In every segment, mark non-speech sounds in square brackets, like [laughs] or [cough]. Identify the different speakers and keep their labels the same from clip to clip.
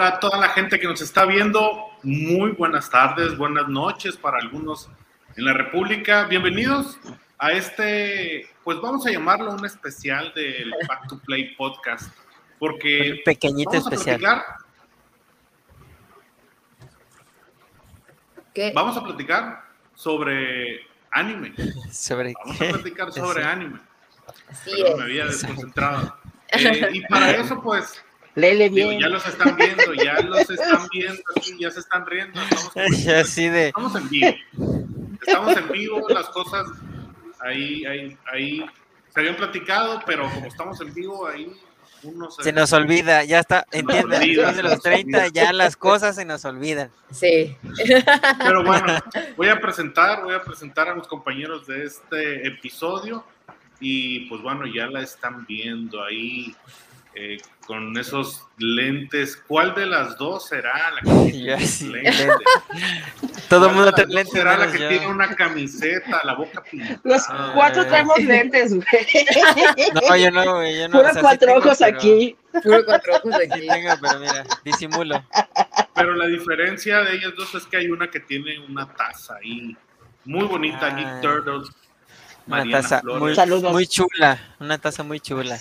Speaker 1: Hola, a toda la gente que nos está viendo. Muy buenas tardes, buenas noches para algunos en la República. Bienvenidos a este, pues vamos a llamarlo un especial del Back to Play podcast, porque
Speaker 2: Un pequeñito
Speaker 1: vamos a
Speaker 2: especial.
Speaker 1: platicar,
Speaker 3: ¿Qué?
Speaker 1: vamos a platicar sobre anime. [laughs]
Speaker 2: ¿Sobre
Speaker 1: Vamos a
Speaker 2: qué?
Speaker 1: platicar sobre
Speaker 2: Sí.
Speaker 1: anime.
Speaker 3: Así
Speaker 1: Perdón,
Speaker 3: es.
Speaker 1: me había desconcentrado. Eh, y para eso, pues,
Speaker 4: Lele
Speaker 1: digo,
Speaker 4: bien.
Speaker 1: ya los están viendo, ya los están viendo, ya se están riendo. Estamos [laughs]
Speaker 2: así de.
Speaker 1: Estamos en vivo. Estamos en vivo, las cosas ahí, ahí, ahí se habían platicado, pero como estamos en vivo, ahí uno se,
Speaker 2: Se nos olvida, ya está,
Speaker 1: olvida,
Speaker 2: después de los
Speaker 1: nos
Speaker 2: 30
Speaker 1: olvida.
Speaker 2: ya las cosas se nos olvidan.
Speaker 3: Sí.
Speaker 1: Pero bueno, voy a presentar, voy a presentar a mis compañeros de este episodio y pues bueno, ya la están viendo ahí eh, con esos lentes. ¿Cuál de las dos será la que [laughs] tiene lentes?
Speaker 2: lente. Todo el
Speaker 1: ¿Cuál
Speaker 2: mundo
Speaker 1: dos
Speaker 2: lentes.
Speaker 1: será la que
Speaker 2: yo.
Speaker 1: tiene una camiseta, la boca pintada?
Speaker 4: Los
Speaker 2: Ah,
Speaker 4: cuatro
Speaker 2: eh.
Speaker 4: traemos lentes, güey. [laughs]
Speaker 2: No, yo no, güey, yo no.
Speaker 4: Puro
Speaker 2: o sea, sí
Speaker 4: cuatro
Speaker 2: tengo,
Speaker 4: ojos
Speaker 2: pero-
Speaker 4: aquí.
Speaker 3: Puro cuatro ojos
Speaker 2: Sí
Speaker 3: aquí.
Speaker 2: tengo, pero mira, disimulo.
Speaker 1: Pero la diferencia de ellas dos es que hay una que tiene una taza ahí muy bonita,
Speaker 2: Ah.
Speaker 1: Geek Turtles.
Speaker 2: Una
Speaker 1: Mariana
Speaker 2: taza
Speaker 1: Flores.
Speaker 2: muy,
Speaker 4: Saludos.
Speaker 2: muy chula, una taza muy chula.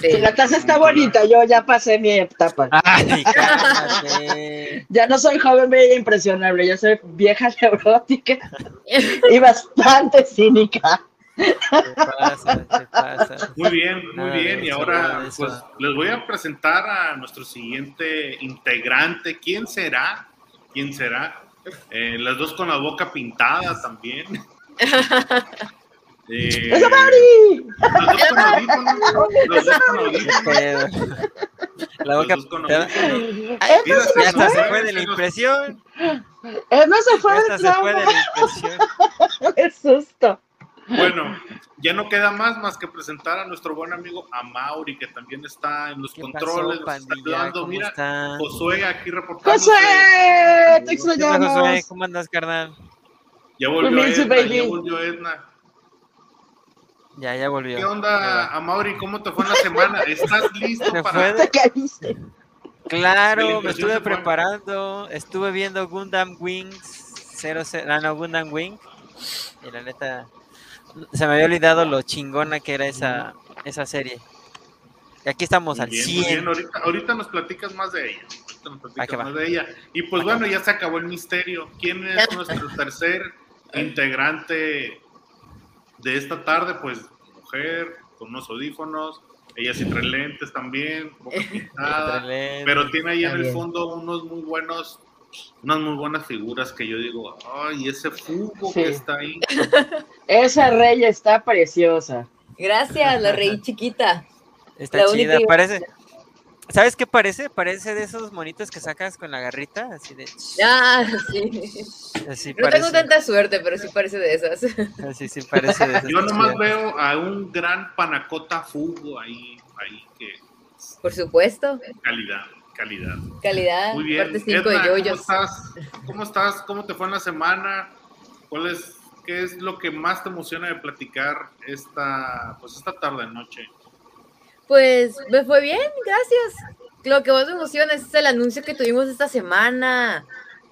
Speaker 3: Sí.
Speaker 4: Si la taza está bonita, yo ya pasé mi etapa.
Speaker 2: Ay, cálmate. [laughs]
Speaker 4: Ya no soy joven, bella e impresionable, ya soy vieja [laughs] neurótica [laughs] y bastante cínica.
Speaker 2: ¿Qué pasa? ¿Qué pasa?
Speaker 1: Muy bien, muy
Speaker 2: Nada
Speaker 1: bien. Y ahora pues les voy a presentar a nuestro siguiente integrante. ¿Quién será? ¿Quién será? Eh, las dos con la boca pintada también. Eh,
Speaker 4: ¡Eso, Mari!
Speaker 1: los dos con audífonos. Los dos con
Speaker 2: ¿Qué
Speaker 1: audífonos.
Speaker 2: pedo? La boca hasta
Speaker 4: fue,
Speaker 2: se fue de la impresión.
Speaker 4: eh, no se fue
Speaker 2: Ya
Speaker 4: del
Speaker 2: hasta se fue de la impresión. [laughs]
Speaker 4: Qué susto.
Speaker 1: Bueno, ya no queda más más que presentar a nuestro buen amigo Amauri, que también está en los
Speaker 2: ¿Qué
Speaker 1: controles.
Speaker 2: pasó,
Speaker 1: nos está ayudando.
Speaker 2: ¿Cómo
Speaker 1: Mira,
Speaker 2: están?
Speaker 1: Josué aquí reportando.
Speaker 4: ¡Josué! ¡Te
Speaker 2: ¿Qué onda,
Speaker 4: extrañamos!
Speaker 2: Josué? ¿Cómo andas, carnal?
Speaker 1: Ya volvió Edna, ya volvió Edna.
Speaker 2: Ya, ya volvió.
Speaker 1: ¿Qué onda,
Speaker 2: va.
Speaker 1: Amauri? ¿Cómo te fue en la semana? ¿Estás listo
Speaker 2: Se
Speaker 1: para...?
Speaker 2: fue.
Speaker 4: ¿Te
Speaker 2: Claro, me estuve preparando, estuve viendo Gundam Wings 00, ah, no, Gundam Wing, y la neta, se me había olvidado lo chingona que era esa, esa serie. Y aquí estamos al
Speaker 1: bien, muy
Speaker 2: 100.
Speaker 1: bien. Ahorita, ahorita nos platicas más de ella. Ahorita nos platicas
Speaker 2: que va.
Speaker 1: más de ella. Y pues bueno, ya se acabó el misterio. ¿Quién es [laughs] nuestro tercer integrante de esta tarde? Pues mujer, con unos audífonos. Ella sí trae lentes también, boca [laughs] pintada. Pero tiene ahí en el fondo unos muy buenos, unas muy buenas figuras que yo digo, ay, ese fugo
Speaker 4: Sí.
Speaker 1: que está ahí. [laughs]
Speaker 4: Esa rey está preciosa.
Speaker 3: Gracias, la reí [laughs] chiquita.
Speaker 2: Está
Speaker 3: La única
Speaker 2: chida,
Speaker 3: y-
Speaker 2: parece. ¿Sabes qué parece? Parece de esos monitos que sacas con la garrita, así de.
Speaker 3: Ah, sí.
Speaker 2: Así
Speaker 3: No
Speaker 2: parece.
Speaker 3: tengo tanta suerte, pero sí parece de esas.
Speaker 2: Así sí parece de esas.
Speaker 1: Yo nomás veo a un gran panacota fugo ahí, ahí que
Speaker 3: Por supuesto.
Speaker 1: calidad, calidad.
Speaker 3: Calidad.
Speaker 1: Muy bien.
Speaker 3: Parte 5 de
Speaker 1: Edna, ¿cómo estás? ¿Cómo estás? ¿Cómo te fue en la semana? ¿Cuál es, qué es lo que más te emociona de platicar esta, pues esta tarde noche?
Speaker 3: Pues me fue bien, gracias. Lo que más me emociona es el anuncio que tuvimos esta semana.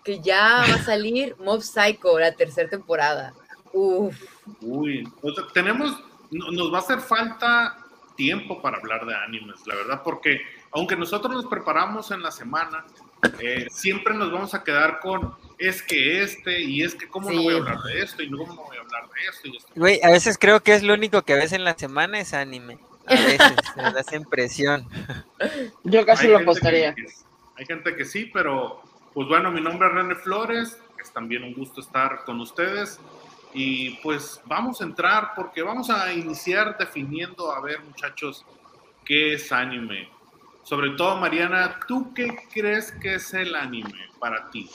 Speaker 3: Que ya va a [laughs] salir Mob Psycho, la tercera temporada. Uf.
Speaker 1: Uy, o sea, tenemos, no- nos va a hacer falta tiempo para hablar de animes, la verdad, porque aunque nosotros nos preparamos en la semana, eh, siempre nos vamos a quedar con es que este y es que cómo no voy a hablar de esto y no cómo no voy a hablar de esto y esto.
Speaker 2: Güey, a veces creo que es lo único que ves en la semana es anime. A veces, me da esa impresión. [laughs]
Speaker 4: Yo casi
Speaker 1: Hay
Speaker 4: lo apostaría.
Speaker 1: que- hay gente que sí, pero pues bueno, mi nombre es René Flores, es también un gusto estar con ustedes y pues vamos a entrar porque vamos a iniciar definiendo, a ver muchachos, qué es anime. Sobre todo, Mariana, ¿tú qué crees que es el anime para ti?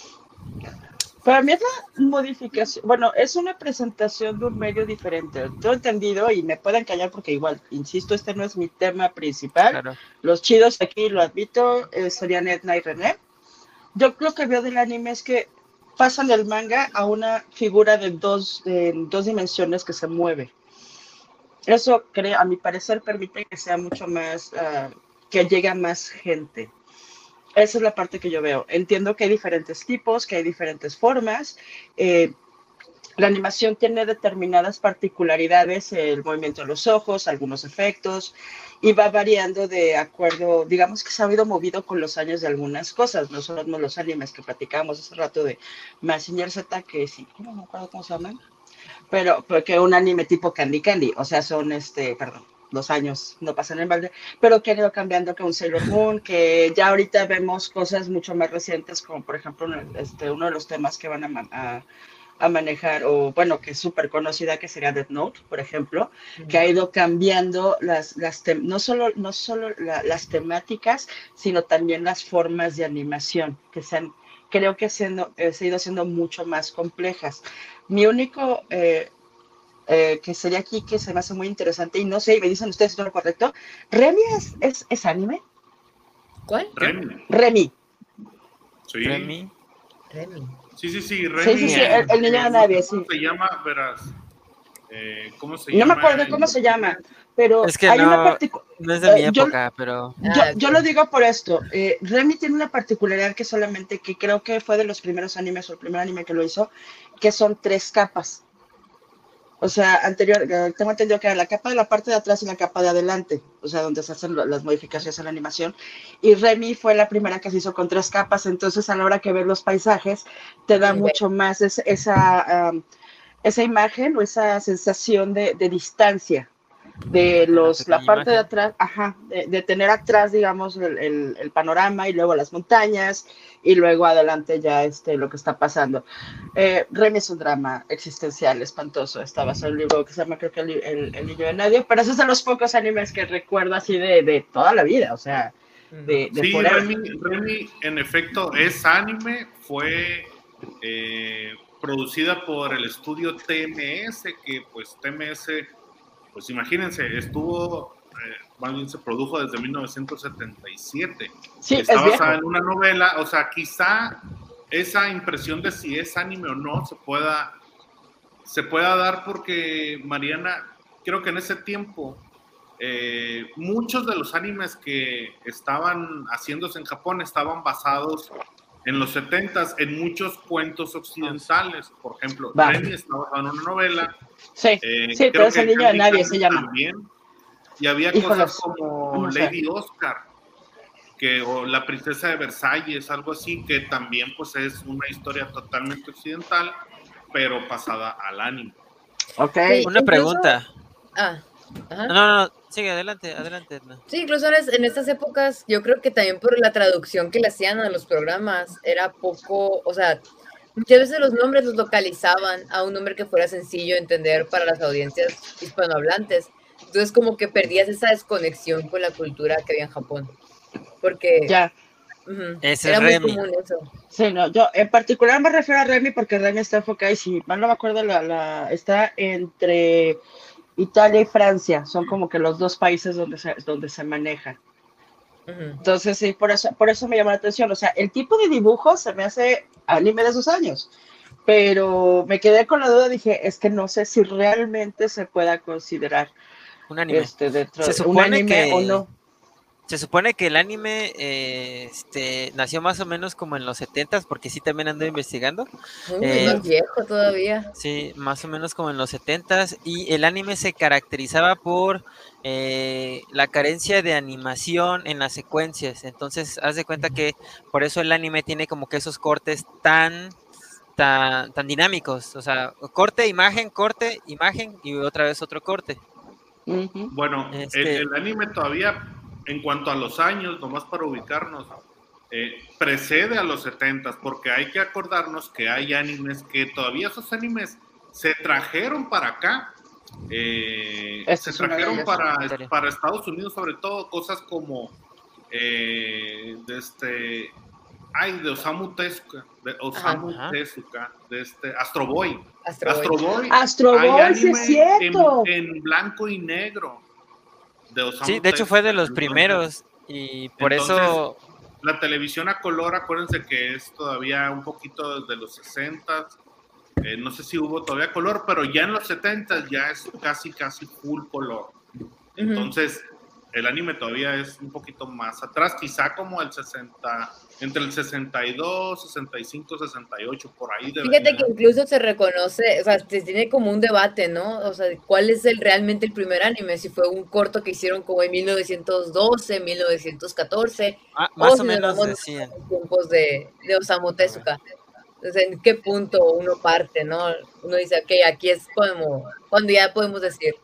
Speaker 4: Para mí es la modificación, bueno, es una presentación de un medio diferente. Tengo entendido y me pueden callar porque igual, insisto, este no es mi tema principal.
Speaker 2: Claro.
Speaker 4: Los chidos aquí, lo admito, eh, serían Edna y René. Yo lo que veo del anime es que pasan del manga a una figura de dos, de dos dimensiones que se mueve. Eso, creo, a mi parecer, permite que sea mucho más, ah, que llegue a más gente. Esa es la parte que yo veo. Entiendo que hay diferentes tipos, que hay diferentes formas. Eh, la animación tiene determinadas particularidades, el movimiento de los ojos, algunos efectos, y va variando de acuerdo, digamos que se ha ido movido con los años de algunas cosas, no solo los animes que platicábamos hace rato de Massinger Z, que sí, no me acuerdo cómo se llaman, pero porque un anime tipo Candy Candy, o sea, son este, perdón, los años no pasan en balde, pero que han ido cambiando con Sailor Moon, que ya ahorita vemos cosas mucho más recientes, como por ejemplo este, uno de los temas que van a, a a manejar, o bueno, que es súper conocida, que sería Death Note, por ejemplo, que ha ido cambiando las, las no solo, no solo las temáticas, sino también las formas de animación, que se han, creo que siendo, eh, se ha ido haciendo mucho más complejas. Mi único eh, eh, que sería aquí que se me hace muy interesante, y no sé, y me dicen ustedes si es lo correcto, ¿Remy es, es, anime?
Speaker 3: ¿Cuál?
Speaker 1: Remy.
Speaker 4: Remy.
Speaker 1: Sí.
Speaker 2: Remy.
Speaker 3: Remy.
Speaker 1: Sí, sí, sí, Remy.
Speaker 4: Sí, sí, sí, el, el niño de nadie, sí.
Speaker 1: ¿Cómo se llama? Verás. Eh, ¿Cómo se llama?
Speaker 4: No me acuerdo cómo se llama, pero
Speaker 2: Es que
Speaker 4: hay una
Speaker 2: no,
Speaker 4: particu-
Speaker 2: no es de mi
Speaker 4: Eh, yo-
Speaker 2: época, pero
Speaker 4: Yo,
Speaker 3: Ah,
Speaker 4: yo lo digo por esto. Eh, Remy tiene una particularidad que solamente, que creo que fue de los primeros animes o el primer anime que lo hizo, que son tres capas. O sea, anterior, eh, tengo entendido que era la capa de la parte de atrás y la capa de adelante, o sea, donde se hacen las modificaciones en la animación. Y Remy fue la primera que se hizo con tres capas, entonces a la hora que ves los paisajes, te da
Speaker 3: Sí.
Speaker 4: mucho más es- esa, esa imagen o esa sensación de, de distancia de los, la
Speaker 2: pequeña
Speaker 4: parte de
Speaker 2: imagen.
Speaker 4: atrás, ajá, de, de tener atrás, digamos, el, el- el panorama y luego las montañas y luego adelante ya este, lo que está pasando. Eh, Remy es un drama existencial espantoso, está basado en un libro que se llama, creo que el, el- El niño de nadie, pero esos son los pocos animes que recuerdo así de, de toda la vida, o sea, de, de
Speaker 1: Sí. Remy, Remy, en efecto, es anime, fue eh, producida por el estudio TMS, que pues TMS, pues imagínense, estuvo, eh, más bien se produjo desde 1977.
Speaker 4: Sí,
Speaker 1: Está
Speaker 4: es
Speaker 1: basada en una novela, o sea, quizá esa impresión de si es anime o no se pueda, se pueda dar porque Mariana, creo que en ese tiempo eh, muchos de los animes que estaban haciéndose en Japón estaban basados en los 70s en muchos cuentos occidentales. Por ejemplo. Remy está basado en una novela.
Speaker 4: Sí,
Speaker 1: eh,
Speaker 4: sí, pero es el niño de nadie, se llama.
Speaker 1: también. Y había
Speaker 4: Híjoles,
Speaker 1: cosas como
Speaker 4: no sé.
Speaker 1: Lady Oscar, que, o La Princesa de Versalles, algo así, que también pues es una historia totalmente occidental, pero pasada al anime.
Speaker 4: ok.
Speaker 3: Sí.
Speaker 2: una
Speaker 3: incluso-
Speaker 2: pregunta.
Speaker 3: Ah, ajá.
Speaker 2: No, no, no, sigue adelante, adelante. Edna.
Speaker 3: Sí, incluso en estas épocas, yo creo que también por la traducción que le hacían a los programas, era poco, o sea, muchas veces los nombres los localizaban a un nombre que fuera sencillo de entender para las audiencias hispanohablantes. Entonces, como que perdías esa desconexión con la cultura que había en Japón. Porque
Speaker 4: Ya.
Speaker 3: ujú,
Speaker 2: Ese
Speaker 3: era
Speaker 2: es
Speaker 3: muy
Speaker 2: Remy.
Speaker 3: común eso.
Speaker 4: Sí, no, yo en particular me refiero a Remy porque Remy está enfocada y si mal no me acuerdo, la, la, está entre Italia y Francia, son como que los dos países donde se, donde se maneja. Entonces, sí, por eso, por eso me llama la atención. O sea, el tipo de dibujo se me hace anime de esos años, pero me quedé con la duda, dije, es que no sé si realmente se pueda considerar
Speaker 2: Un anime.
Speaker 4: este dentro
Speaker 2: Se
Speaker 4: de un
Speaker 2: supone
Speaker 4: anime
Speaker 2: que-
Speaker 4: o no.
Speaker 2: Se supone que el anime eh, este, nació más o menos como en los 70s, porque sí también ando investigando.
Speaker 3: Uy,
Speaker 2: Eh,
Speaker 3: más viejo todavía.
Speaker 2: Sí, más o menos como en los 70s. Y el anime se caracterizaba por eh, la carencia de animación en las secuencias. Entonces, haz de cuenta que por eso el anime tiene como que esos cortes tan, tan, tan dinámicos. O sea, corte, imagen, corte, imagen y otra vez otro corte.
Speaker 1: Bueno,
Speaker 2: Este-
Speaker 1: el, el anime todavía, en cuanto a los años, nomás para ubicarnos, eh, precede a los 70 porque hay que acordarnos que hay animes que todavía esos animes se trajeron para acá. eh, se trajeron para, para Estados Unidos, sobre todo cosas como eh, de este. Ay, de Osamu Tezuka, de Osamu
Speaker 2: Ajá.
Speaker 1: Tezuka, de este Astro Boy.
Speaker 3: Astro Boy.
Speaker 1: Astro Boy
Speaker 4: Astro
Speaker 1: hay
Speaker 4: Boy, sí es cierto.
Speaker 1: En, en blanco y negro. De Osamu
Speaker 2: Sí, de hecho fue de los primeros. Y por
Speaker 1: entonces,
Speaker 2: eso
Speaker 1: La televisión a color, acuérdense que es todavía un poquito de los 60 eh, no sé si hubo todavía color, pero ya en los 70 ya es casi, casi full color. Entonces, el anime todavía es un poquito más atrás, quizá como el 60, entre el 62, 65, 68, por ahí.
Speaker 3: Fíjate que incluso se reconoce, o sea, se tiene como un debate, ¿no? O sea, ¿cuál es el realmente el primer anime? Si fue un corto que hicieron como en 1912, 1914.
Speaker 2: Ah, más o, menos decían.
Speaker 3: En tiempos de, de Osamu Tezuka. Entonces, ¿en qué punto uno parte, no? Uno dice, ok, aquí es como, cuando ya podemos decir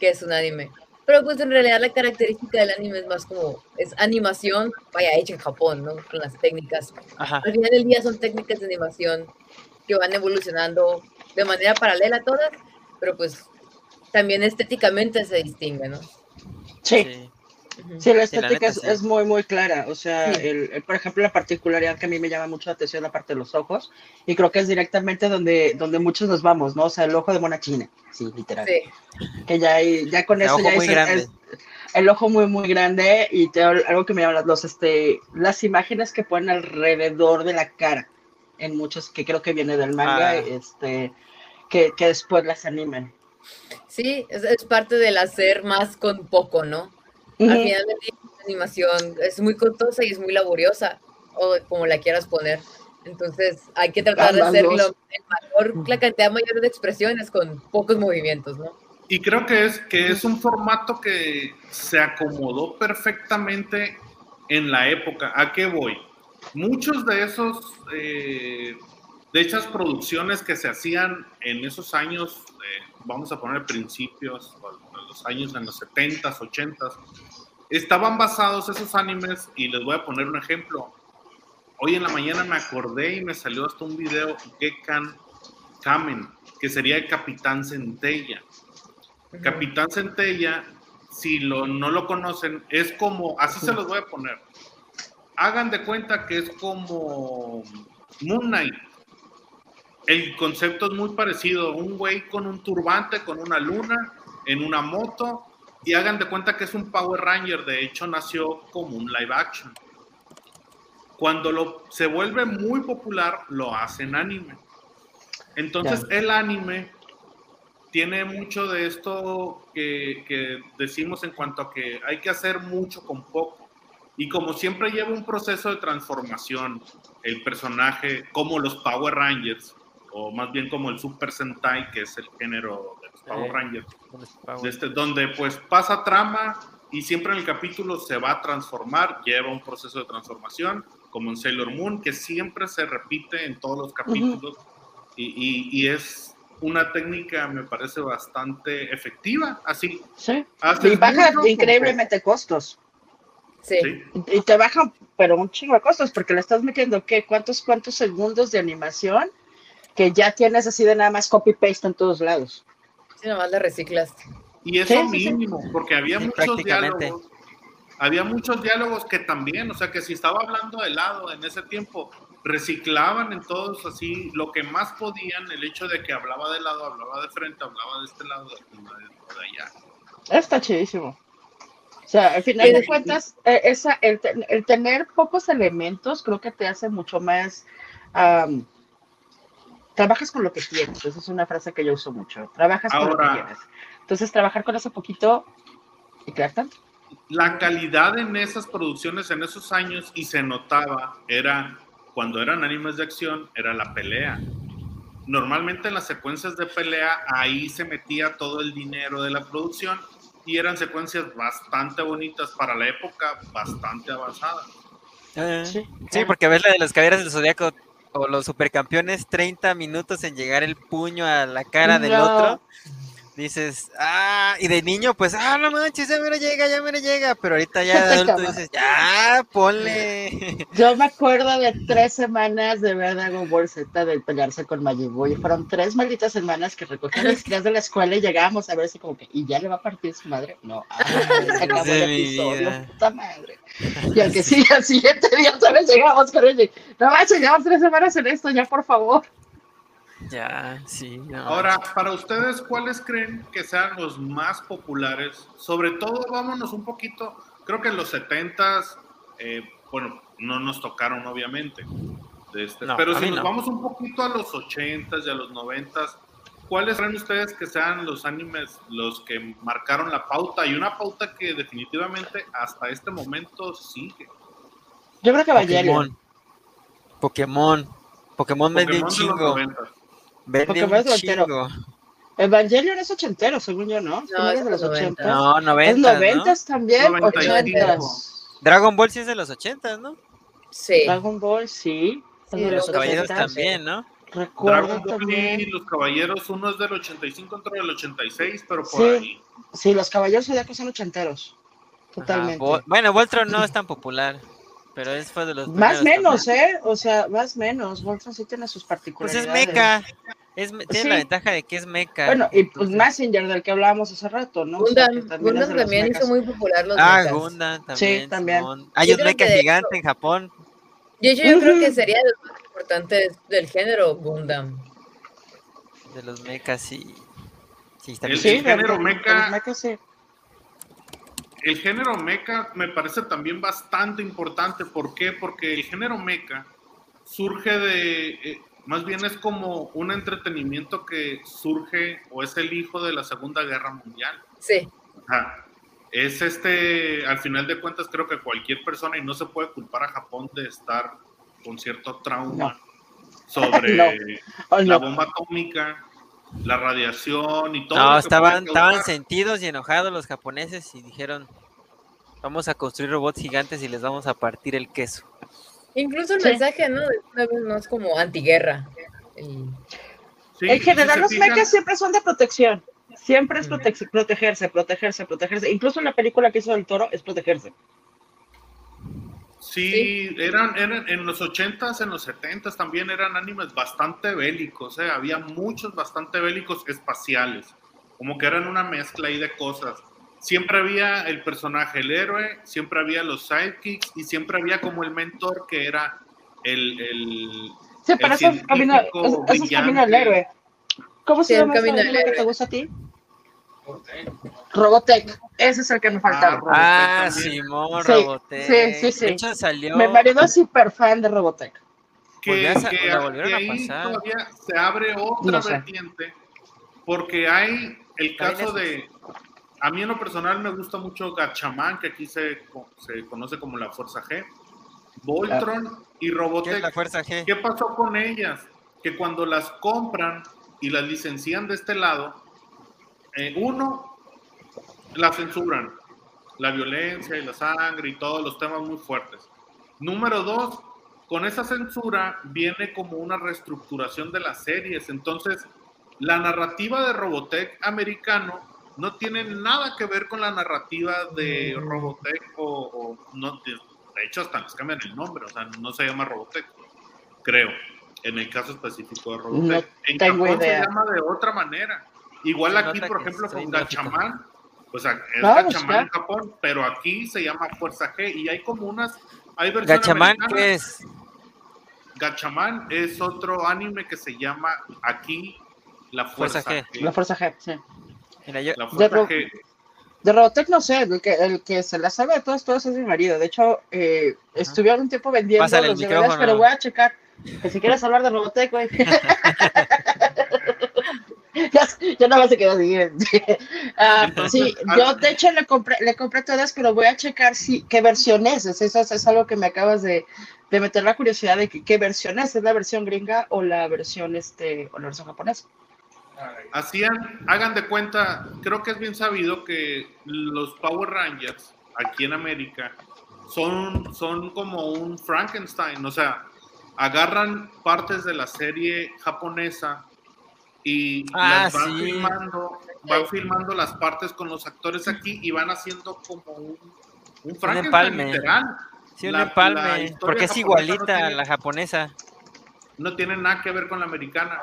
Speaker 3: que es un anime. Pero pues en realidad la característica del anime es más como, es animación, vaya, hecha en Japón, ¿no? Con las técnicas. Al final del día son técnicas de animación que van evolucionando de manera paralela a todas, pero pues también estéticamente se distingue, ¿no?
Speaker 4: Sí. Sí, la estética es, muy, muy clara. O sea, el, por ejemplo, la particularidad que a mí me llama mucho la atención la parte de los ojos, y creo que es directamente donde, donde muchos nos vamos, ¿no? O sea, el ojo de mona china, sí, literal. Sí. Que ya, ya con eso ya es, el ojo muy, muy grande, y te, algo que me llama los, este, las imágenes que ponen alrededor de la cara, en muchos, que creo que viene del manga, ah. este, que, que después las animen.
Speaker 3: Sí, es, es parte del hacer más con poco, ¿no? Al final de la animación es muy costosa y es muy laboriosa, o como la quieras poner. Entonces hay que tratar de hacerlo mayor, la cantidad mayor de expresiones con pocos movimientos, ¿no?
Speaker 1: Y creo que es, que es un formato que se acomodó perfectamente en la época. ¿A qué voy? Muchos de esos, eh, de esas producciones que se hacían en esos años, eh, vamos a poner principios, los años en los 70s, 80s, estaban basados esos animes y les voy a poner un ejemplo. Hoy en la mañana me acordé y me salió hasta un video Gekan Kamen, que sería el Capitán Centella. Capitán Centella, si lo, no lo conocen, es como, así se los voy a poner. Hagan de cuenta que es como Moon Knight. El concepto es muy parecido. Un güey con un turbante, con una luna, en una moto, y hagan de cuenta que es un Power Ranger, de hecho nació como un live action. Cuando lo, se vuelve muy popular, lo hacen anime. Entonces el anime tiene mucho de esto que, que, decimos en cuanto a que hay que hacer mucho con poco. Y como siempre lleva un proceso de transformación, el personaje, como los Power Rangers, o más bien como el Super Sentai, que es el género Power Rangers, este, donde pues pasa trama y siempre en el capítulo se va a transformar, lleva un proceso de transformación, como en Sailor Moon, que siempre se repite en todos los capítulos y, y, es una técnica, me parece, bastante efectiva, así.
Speaker 4: Sí, y baja increíblemente costos.
Speaker 3: Sí.
Speaker 4: Y te baja, pero un chingo de costos, porque le estás metiendo, ¿qué? ¿Cuántos, cuántos segundos de animación? Que ya tienes así de nada más copy-paste en todos lados.
Speaker 3: Sí, nomás le reciclaste.
Speaker 1: Y eso mínimo, porque había muchos diálogos. Había muchos diálogos que también, o sea, que si estaba hablando de lado en ese tiempo, reciclaban en todos así lo que más podían, el hecho de que hablaba de lado, hablaba de frente, hablaba de este lado, de, allá.
Speaker 4: Está chidísimo. O sea, al final de cuentas, eh, esa, el, tener pocos elementos creo que te hace mucho más trabajas con lo que tienes. Esa es una frase que yo uso mucho. Trabajas con lo que tienes. Entonces, trabajar con eso poquito y crear tanto.
Speaker 1: La calidad en esas producciones en esos años, y se notaba, era cuando eran animes de acción, era la pelea. Normalmente en las secuencias de pelea, ahí se metía todo el dinero de la producción y eran secuencias bastante bonitas para la época, bastante avanzadas.
Speaker 2: Eh, sí, sí, porque ves la de las caballeras del zodiaco o los supercampeones 30 minutos en llegar el puño a la cara del otro dices, ah, y de niño, pues, ah, no manches, ya me lo llega, ya me lo llega, pero ahorita ya [laughs] de adulto dices, ya, ponle. [laughs]
Speaker 4: Yo me acuerdo de tres semanas de ver Dragon Ball Z de pelearse con Majibu, y fueron tres malditas semanas que recogían las crías de la escuela y llegábamos a ver así como que, ¿y ya le va a partir su madre? No, [laughs] ah, se acabó el episodio, puta madre. Y al que sí, al siguiente día vez llegamos con él, no manches, llevamos tres semanas en esto, ya por favor.
Speaker 2: Ya, sí.
Speaker 1: Ahora, para ustedes, ¿cuáles creen que sean los más populares? Sobre todo, vámonos un poquito, creo que en los 70s, eh, bueno, no nos tocaron obviamente, este, pero si nos vamos un poquito a los 80s y a los 90s, ¿cuáles creen ustedes que sean los animes los que marcaron la pauta? Y una pauta que definitivamente hasta este momento sigue.
Speaker 4: Yo creo que Evangelion.
Speaker 2: Pokémon. Pokémon, Pokémon vende un chingo. Vende
Speaker 4: Pokémon
Speaker 2: un
Speaker 4: es
Speaker 2: chingo.
Speaker 4: ochentero. Evangelion es ochentero, según yo, ¿no?
Speaker 3: No, es
Speaker 4: de los
Speaker 3: 90.
Speaker 4: ochentas.
Speaker 2: No,
Speaker 4: Es
Speaker 2: 90.
Speaker 4: noventas también,
Speaker 1: 95.
Speaker 4: ochentas.
Speaker 2: Dragon Ball sí es de los 80, ¿no?
Speaker 3: Sí.
Speaker 4: Dragon Ball, sí.
Speaker 3: Sí,
Speaker 4: de
Speaker 3: los
Speaker 2: caballeros
Speaker 4: ochentas.
Speaker 2: también, ¿no?
Speaker 4: Recuerdo
Speaker 1: Dragon Ball
Speaker 4: también.
Speaker 1: y los caballeros, uno es del 85, otro del 86, pero por
Speaker 4: Sí.
Speaker 1: ahí.
Speaker 4: Sí, los caballeros zodiacos son ochenteros. Totalmente.
Speaker 2: Ajá, bueno, Voltron no es tan popular, pero es fue de los
Speaker 4: Más menos,
Speaker 2: también.
Speaker 4: ¿eh? O sea, más menos. Voltron sí tiene sus
Speaker 2: Pues
Speaker 4: particularidades.
Speaker 2: es mecha. Es, tiene la
Speaker 4: Sí.
Speaker 2: ventaja de que es mecha.
Speaker 4: Bueno, y pues Messenger del que hablábamos hace rato, ¿no? O sea, que
Speaker 3: Gundam,
Speaker 4: también
Speaker 3: Gundam también
Speaker 4: mechas.
Speaker 3: hizo muy popular los
Speaker 2: ah,
Speaker 3: mechas.
Speaker 2: Gundam también.
Speaker 4: también.
Speaker 2: Simón. Hay
Speaker 3: Yo
Speaker 2: un
Speaker 3: de
Speaker 2: gigante en Japón.
Speaker 3: De hecho, yo creo que sería de los más importantes del género Gundam.
Speaker 2: De los mechas, sí. Sí, está
Speaker 1: El-
Speaker 2: bien.
Speaker 4: Sí,
Speaker 1: el género
Speaker 4: de- de-
Speaker 1: mecha-
Speaker 4: de los mechas, sí.
Speaker 1: El género mecha me parece también bastante importante. ¿Por qué? Porque el género mecha surge de, eh, más bien es como un entretenimiento que surge o es el hijo de la Segunda Guerra Mundial.
Speaker 3: Sí.
Speaker 1: Ajá. Es este, al final de cuentas, creo que cualquier persona, y no se puede culpar a Japón de estar con cierto trauma sobre [laughs]
Speaker 4: No.
Speaker 1: La bomba atómica, la radiación y todo.
Speaker 2: No,
Speaker 1: lo que
Speaker 2: estaban, estaban sentidos y enojados los japoneses y dijeron, vamos a construir robots gigantes y les vamos a partir el queso.
Speaker 3: Incluso el
Speaker 4: Sí.
Speaker 3: mensaje, ¿no? De una vez no es como antiguerra. El-
Speaker 1: Sí,
Speaker 4: en
Speaker 1: si
Speaker 4: general, los
Speaker 1: fijan,
Speaker 4: mechas siempre son de protección. Siempre es prote- protegerse, protegerse, protegerse. Incluso en la película que hizo el toro es protegerse.
Speaker 1: Sí, eran, eran en los 80s, en los 70s también eran animes bastante bélicos, ¿eh? había muchos bastante bélicos espaciales, como que eran una mezcla ahí de cosas. Siempre había el personaje, el héroe, siempre había los sidekicks y siempre había como el mentor que era el... el
Speaker 4: Sí, pero
Speaker 1: El
Speaker 4: eso es camino, eso- eso es camino del
Speaker 1: brillante.
Speaker 4: héroe. ¿Cómo se
Speaker 3: Sí,
Speaker 4: llama
Speaker 3: camino del héroe.
Speaker 4: te gusta a ti? Robotech. Ese es el que me faltaba.
Speaker 1: Robotech
Speaker 2: Ah,
Speaker 1: también.
Speaker 2: Simón,
Speaker 4: Sí,
Speaker 2: Robotech.
Speaker 4: sí, sí, sí.
Speaker 2: De hecho salió...
Speaker 4: Mi marido es súper fan de Robotech.
Speaker 1: que,
Speaker 2: a sa-
Speaker 1: que-
Speaker 2: la volvieron
Speaker 1: que
Speaker 2: a
Speaker 1: ahí
Speaker 2: pasar.
Speaker 1: todavía se abre otra
Speaker 4: No sé.
Speaker 1: vertiente, porque hay el caso de, a mí en lo personal me gusta mucho Gatchaman, que aquí se, se conoce como la Fuerza G, Voltron y
Speaker 2: ¿Qué es
Speaker 1: Robotech.
Speaker 2: la fuerza G?
Speaker 1: ¿Qué pasó con ellas? Que cuando las compran y las licencian de este lado, eh, uno, la censuran, la violencia y la sangre y todos los temas muy fuertes. Número dos, con esa censura viene como una reestructuración de las series. Entonces, la narrativa de Robotech americano no tiene nada que ver con la narrativa de Robotech o, o no, de, de hecho hasta les cambian el nombre, o sea, no se llama Robotech, creo, en el caso específico de Robotech.
Speaker 4: No
Speaker 1: en
Speaker 4: tengo
Speaker 1: Japón
Speaker 4: idea.
Speaker 1: se llama de otra manera. Igual aquí, por ejemplo, con. Gatchaman, pues es
Speaker 4: Vamos,
Speaker 1: Gatchaman
Speaker 4: ya.
Speaker 1: en Japón, pero aquí se llama Fuerza G y hay como unas, hay versiones
Speaker 2: Gachamán. ¿qué es?
Speaker 1: Gatchaman es otro anime que se llama aquí La Fuerza,
Speaker 2: Fuerza
Speaker 1: G.
Speaker 4: La Fuerza G, sí.
Speaker 2: Mira, yo,
Speaker 1: La
Speaker 4: Ro-
Speaker 1: G.
Speaker 4: De Robotech no sé, el que, el que se la sabe de todos, todos es mi marido. De hecho, eh, estuvieron un tiempo vendiendo
Speaker 2: Pásale
Speaker 4: los DVDs, pero voy a checar. Que si quieres hablar de Robotech, güey. [laughs] ya, ya nada más se quedó así. [laughs] Ah, sí, [laughs] yo de hecho le compré, le compré todas, pero voy a checar si, qué versión es. Es, eso es, es algo que me acabas de, de meter la curiosidad de que, qué versión es. ¿Es la versión gringa o la versión, este, o la versión japonesa?
Speaker 1: Hacían, hagan de cuenta, creo que es bien sabido que los Power Rangers aquí en América son, son como un Frankenstein, o sea, agarran partes de la serie japonesa y
Speaker 2: Ah,
Speaker 1: las van
Speaker 2: sí.
Speaker 1: filmando, van filmando las partes con los actores aquí y van haciendo como un, un Frankenstein literal.
Speaker 2: sí, un
Speaker 1: la-
Speaker 2: empalme, porque es
Speaker 1: japonesa no
Speaker 2: igualita a la japonesa.
Speaker 1: no tiene nada que ver con la americana.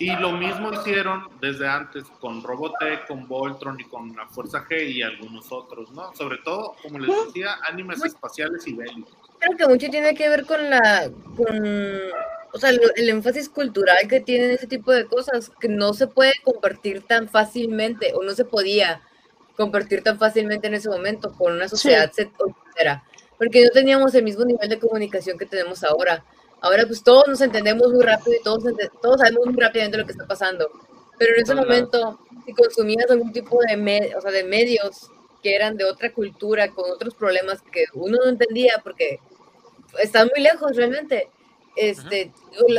Speaker 1: Y lo mismo hicieron desde antes con Robotech, con Voltron y con la Fuerza G y algunos otros, ¿no? Sobre todo, como les decía, animes espaciales y bélicos.
Speaker 3: Creo que mucho tiene que ver con la, con, o sea, lo- el énfasis cultural que tienen ese tipo de cosas, que no se puede compartir tan fácilmente, o no se podía compartir tan fácilmente en ese momento con una sociedad ochentera, porque no teníamos el mismo nivel de comunicación que tenemos ahora. Ahora pues todos nos entendemos muy rápido y todos, todos sabemos muy rápidamente lo que está pasando. Pero en ese
Speaker 2: todos
Speaker 3: momento, si consumías algún tipo de, me- o sea, de medios que eran de otra cultura, con otros problemas que uno no entendía porque están muy lejos realmente, este,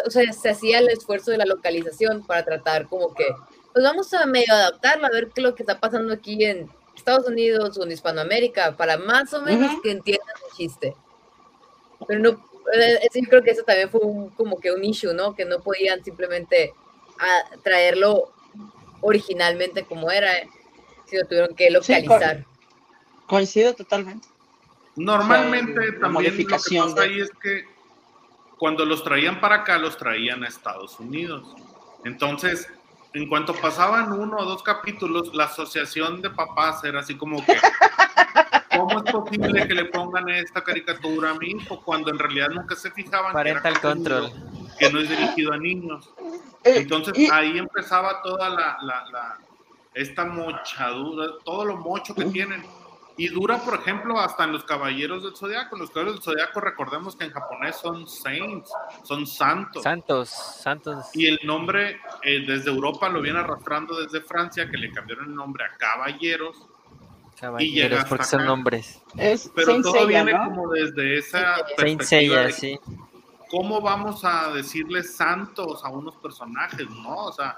Speaker 3: o sea, se hacía el esfuerzo de la localización para tratar como que, pues vamos a medio adaptarlo, a ver qué es lo que está pasando aquí en Estados Unidos o en Hispanoamérica, para más o menos que entiendan el chiste. Pero no, eh, sí, yo creo que eso también fue un- como que un issue, ¿no? Que no podían simplemente ah, traerlo originalmente como era, eh, sino tuvieron que
Speaker 4: Sí,
Speaker 3: localizar.
Speaker 4: Coincido totalmente.
Speaker 1: Normalmente
Speaker 4: O sea, la
Speaker 1: también lo que
Speaker 4: modificación
Speaker 1: pasa
Speaker 4: de-
Speaker 1: ahí es que cuando los traían para acá, los traían a Estados Unidos. Entonces, en cuanto pasaban uno o dos capítulos, la asociación de papás era así como que, ¿cómo es posible que le pongan esta caricatura a mi hijo cuando en realidad nunca se fijaban que, era
Speaker 2: control.
Speaker 1: que no es dirigido a niños?
Speaker 4: Eh,
Speaker 1: Entonces
Speaker 4: y-
Speaker 1: ahí empezaba toda la, la- la- esta mochadura, todo lo mocho que tienen. Y dura, por ejemplo, hasta en los Caballeros del Zodiaco. Los Caballeros del Zodiaco, recordemos que en japonés son saints, son santos.
Speaker 2: Santos, Santos.
Speaker 1: y el nombre eh, desde Europa lo viene arrastrando desde Francia, que le cambiaron el nombre a Caballeros. llega
Speaker 2: Caballeros,
Speaker 1: hasta
Speaker 2: porque son nombres.
Speaker 4: es
Speaker 1: Pero
Speaker 4: Saint
Speaker 1: todo
Speaker 4: Seiya,
Speaker 1: viene
Speaker 4: ¿no?
Speaker 1: como desde esa
Speaker 3: Saint
Speaker 1: perspectiva
Speaker 2: Seiya,
Speaker 1: de
Speaker 2: sí.
Speaker 1: cómo vamos a decirles santos a unos personajes, ¿no? O sea,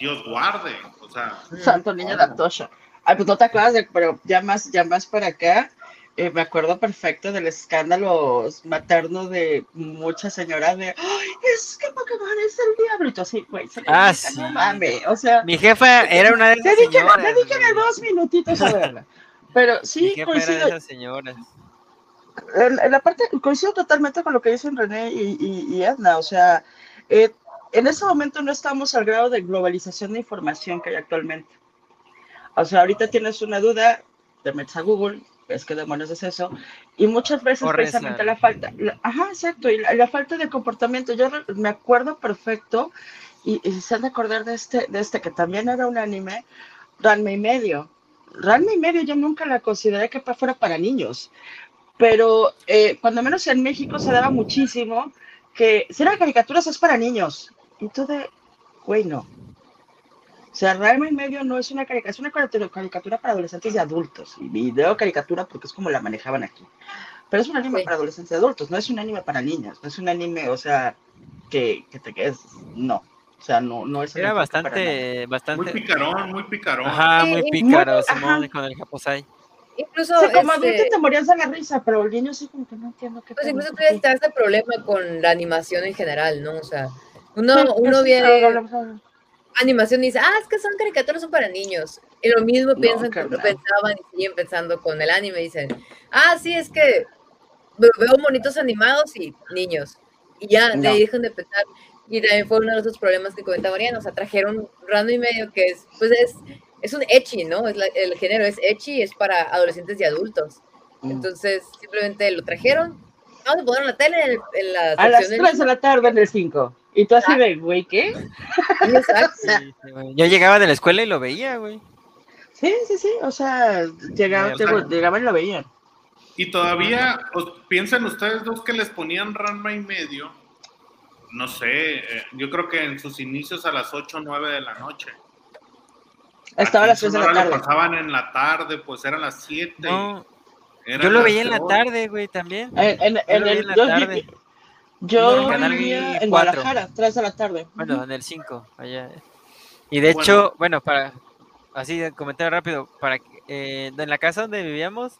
Speaker 1: Dios guarde, o sea,
Speaker 4: Santo Niño de Atosha. Ay, pues no te acuerdas, de, pero ya más, ya más para acá, eh, me acuerdo perfecto del escándalo materno de muchas señoras de, ay, es que Pokémon es el diablo. Y tú así, güey,
Speaker 2: Ah,
Speaker 4: señorita,
Speaker 2: sí.
Speaker 4: no mames, o sea,
Speaker 2: Mi jefa era una de esas señoras.
Speaker 4: dedíqueme dos minutitos a verla. Pero
Speaker 2: Mi
Speaker 4: sí,
Speaker 2: jefa era de
Speaker 4: coincido,
Speaker 2: esas señoras.
Speaker 4: en, en la parte, coincido totalmente con lo que dicen René y, y- y Edna, o sea, eh, en ese momento no estamos al grado de globalización de información que hay actualmente. O sea, ahorita tienes una duda, te metes a Google, ves qué demonios es eso, y muchas veces
Speaker 2: O
Speaker 4: precisamente la falta, la- ajá, exacto, y la, la falta de comportamiento, yo re- me acuerdo perfecto, y, y se han de acordar de este, de este que también era un anime, Ranma y medio. Ranma y medio yo nunca la consideré que fuera para niños, pero eh, cuando menos en México se daba muchísimo que si eran caricaturas es para niños. Y tú de, güey, no. O sea, Ranma y medio no es una caricatura, es una caricatura, para adolescentes y adultos. Y video caricatura porque es como la manejaban aquí. Pero es un anime
Speaker 3: Sí.
Speaker 4: para adolescentes y adultos, no es un anime para niños, no es un anime, o sea, que, que te quedes, no. O sea, no, no es
Speaker 2: Era
Speaker 4: nada.
Speaker 2: bastante,
Speaker 1: muy
Speaker 2: bastante.
Speaker 1: picarón, muy picarón.
Speaker 2: Ajá,
Speaker 3: Sí,
Speaker 2: muy pícaro,
Speaker 4: muy-
Speaker 2: Simón,
Speaker 4: ajá.
Speaker 2: con el Japosai.
Speaker 3: Incluso,
Speaker 4: O sea, como
Speaker 3: este,
Speaker 4: adulto te morías de la risa, pero el niño sí como que no entiendo qué
Speaker 3: pues incluso
Speaker 4: ¿por
Speaker 3: puede
Speaker 4: qué?
Speaker 3: estar este problema con la animación en general, ¿no? O sea, uno,
Speaker 4: Sí,
Speaker 3: uno viene animación dice, ah, es que son caricaturas, son para niños. Y lo mismo
Speaker 4: No,
Speaker 3: piensan,
Speaker 4: carnal.
Speaker 3: pensaban y siguen pensando con el anime. Dicen, ah, sí, es que ve- veo monitos animados y niños. Y ya,
Speaker 4: No.
Speaker 3: ahí dejan de pensar. Y también fue uno de esos problemas que comentaba Mariana. O sea, trajeron random y medio que es, pues es, es un ecchi, ¿no? Es la- el género es ecchi, es para adolescentes y adultos.
Speaker 4: Mm.
Speaker 3: Entonces, simplemente lo trajeron. Vamos a poner en la tele en, en la
Speaker 4: A las
Speaker 3: sección
Speaker 4: 3 de la tarde en el 5. Y tú así de, güey, ¿qué?
Speaker 2: Sí. Yo llegaba de la escuela y lo veía, güey.
Speaker 4: Sí, sí, sí. O sea, llegaban,
Speaker 2: sea-
Speaker 4: llegaban y lo veían.
Speaker 1: Y todavía, os- piensen ustedes dos que les ponían Ranma y medio, no sé, eh, yo creo que en sus inicios a las 8 o 9 de la noche.
Speaker 4: Estaba a las 3 de la tarde.
Speaker 1: Lo pasaban en la tarde, pues eran las 7.
Speaker 2: No,
Speaker 1: eran
Speaker 2: yo lo veía en la tarde, güey, también.
Speaker 4: En, en-
Speaker 2: Yo
Speaker 4: en el,
Speaker 2: en la
Speaker 4: yo,
Speaker 2: tarde.
Speaker 4: vi- yo
Speaker 2: en Canal
Speaker 4: vivía en
Speaker 2: 4.
Speaker 4: Guadalajara, 3 de la tarde.
Speaker 2: Bueno, en el 5, allá. Y de hecho, bueno, para así de comentar rápido, para que, eh, en la casa donde vivíamos,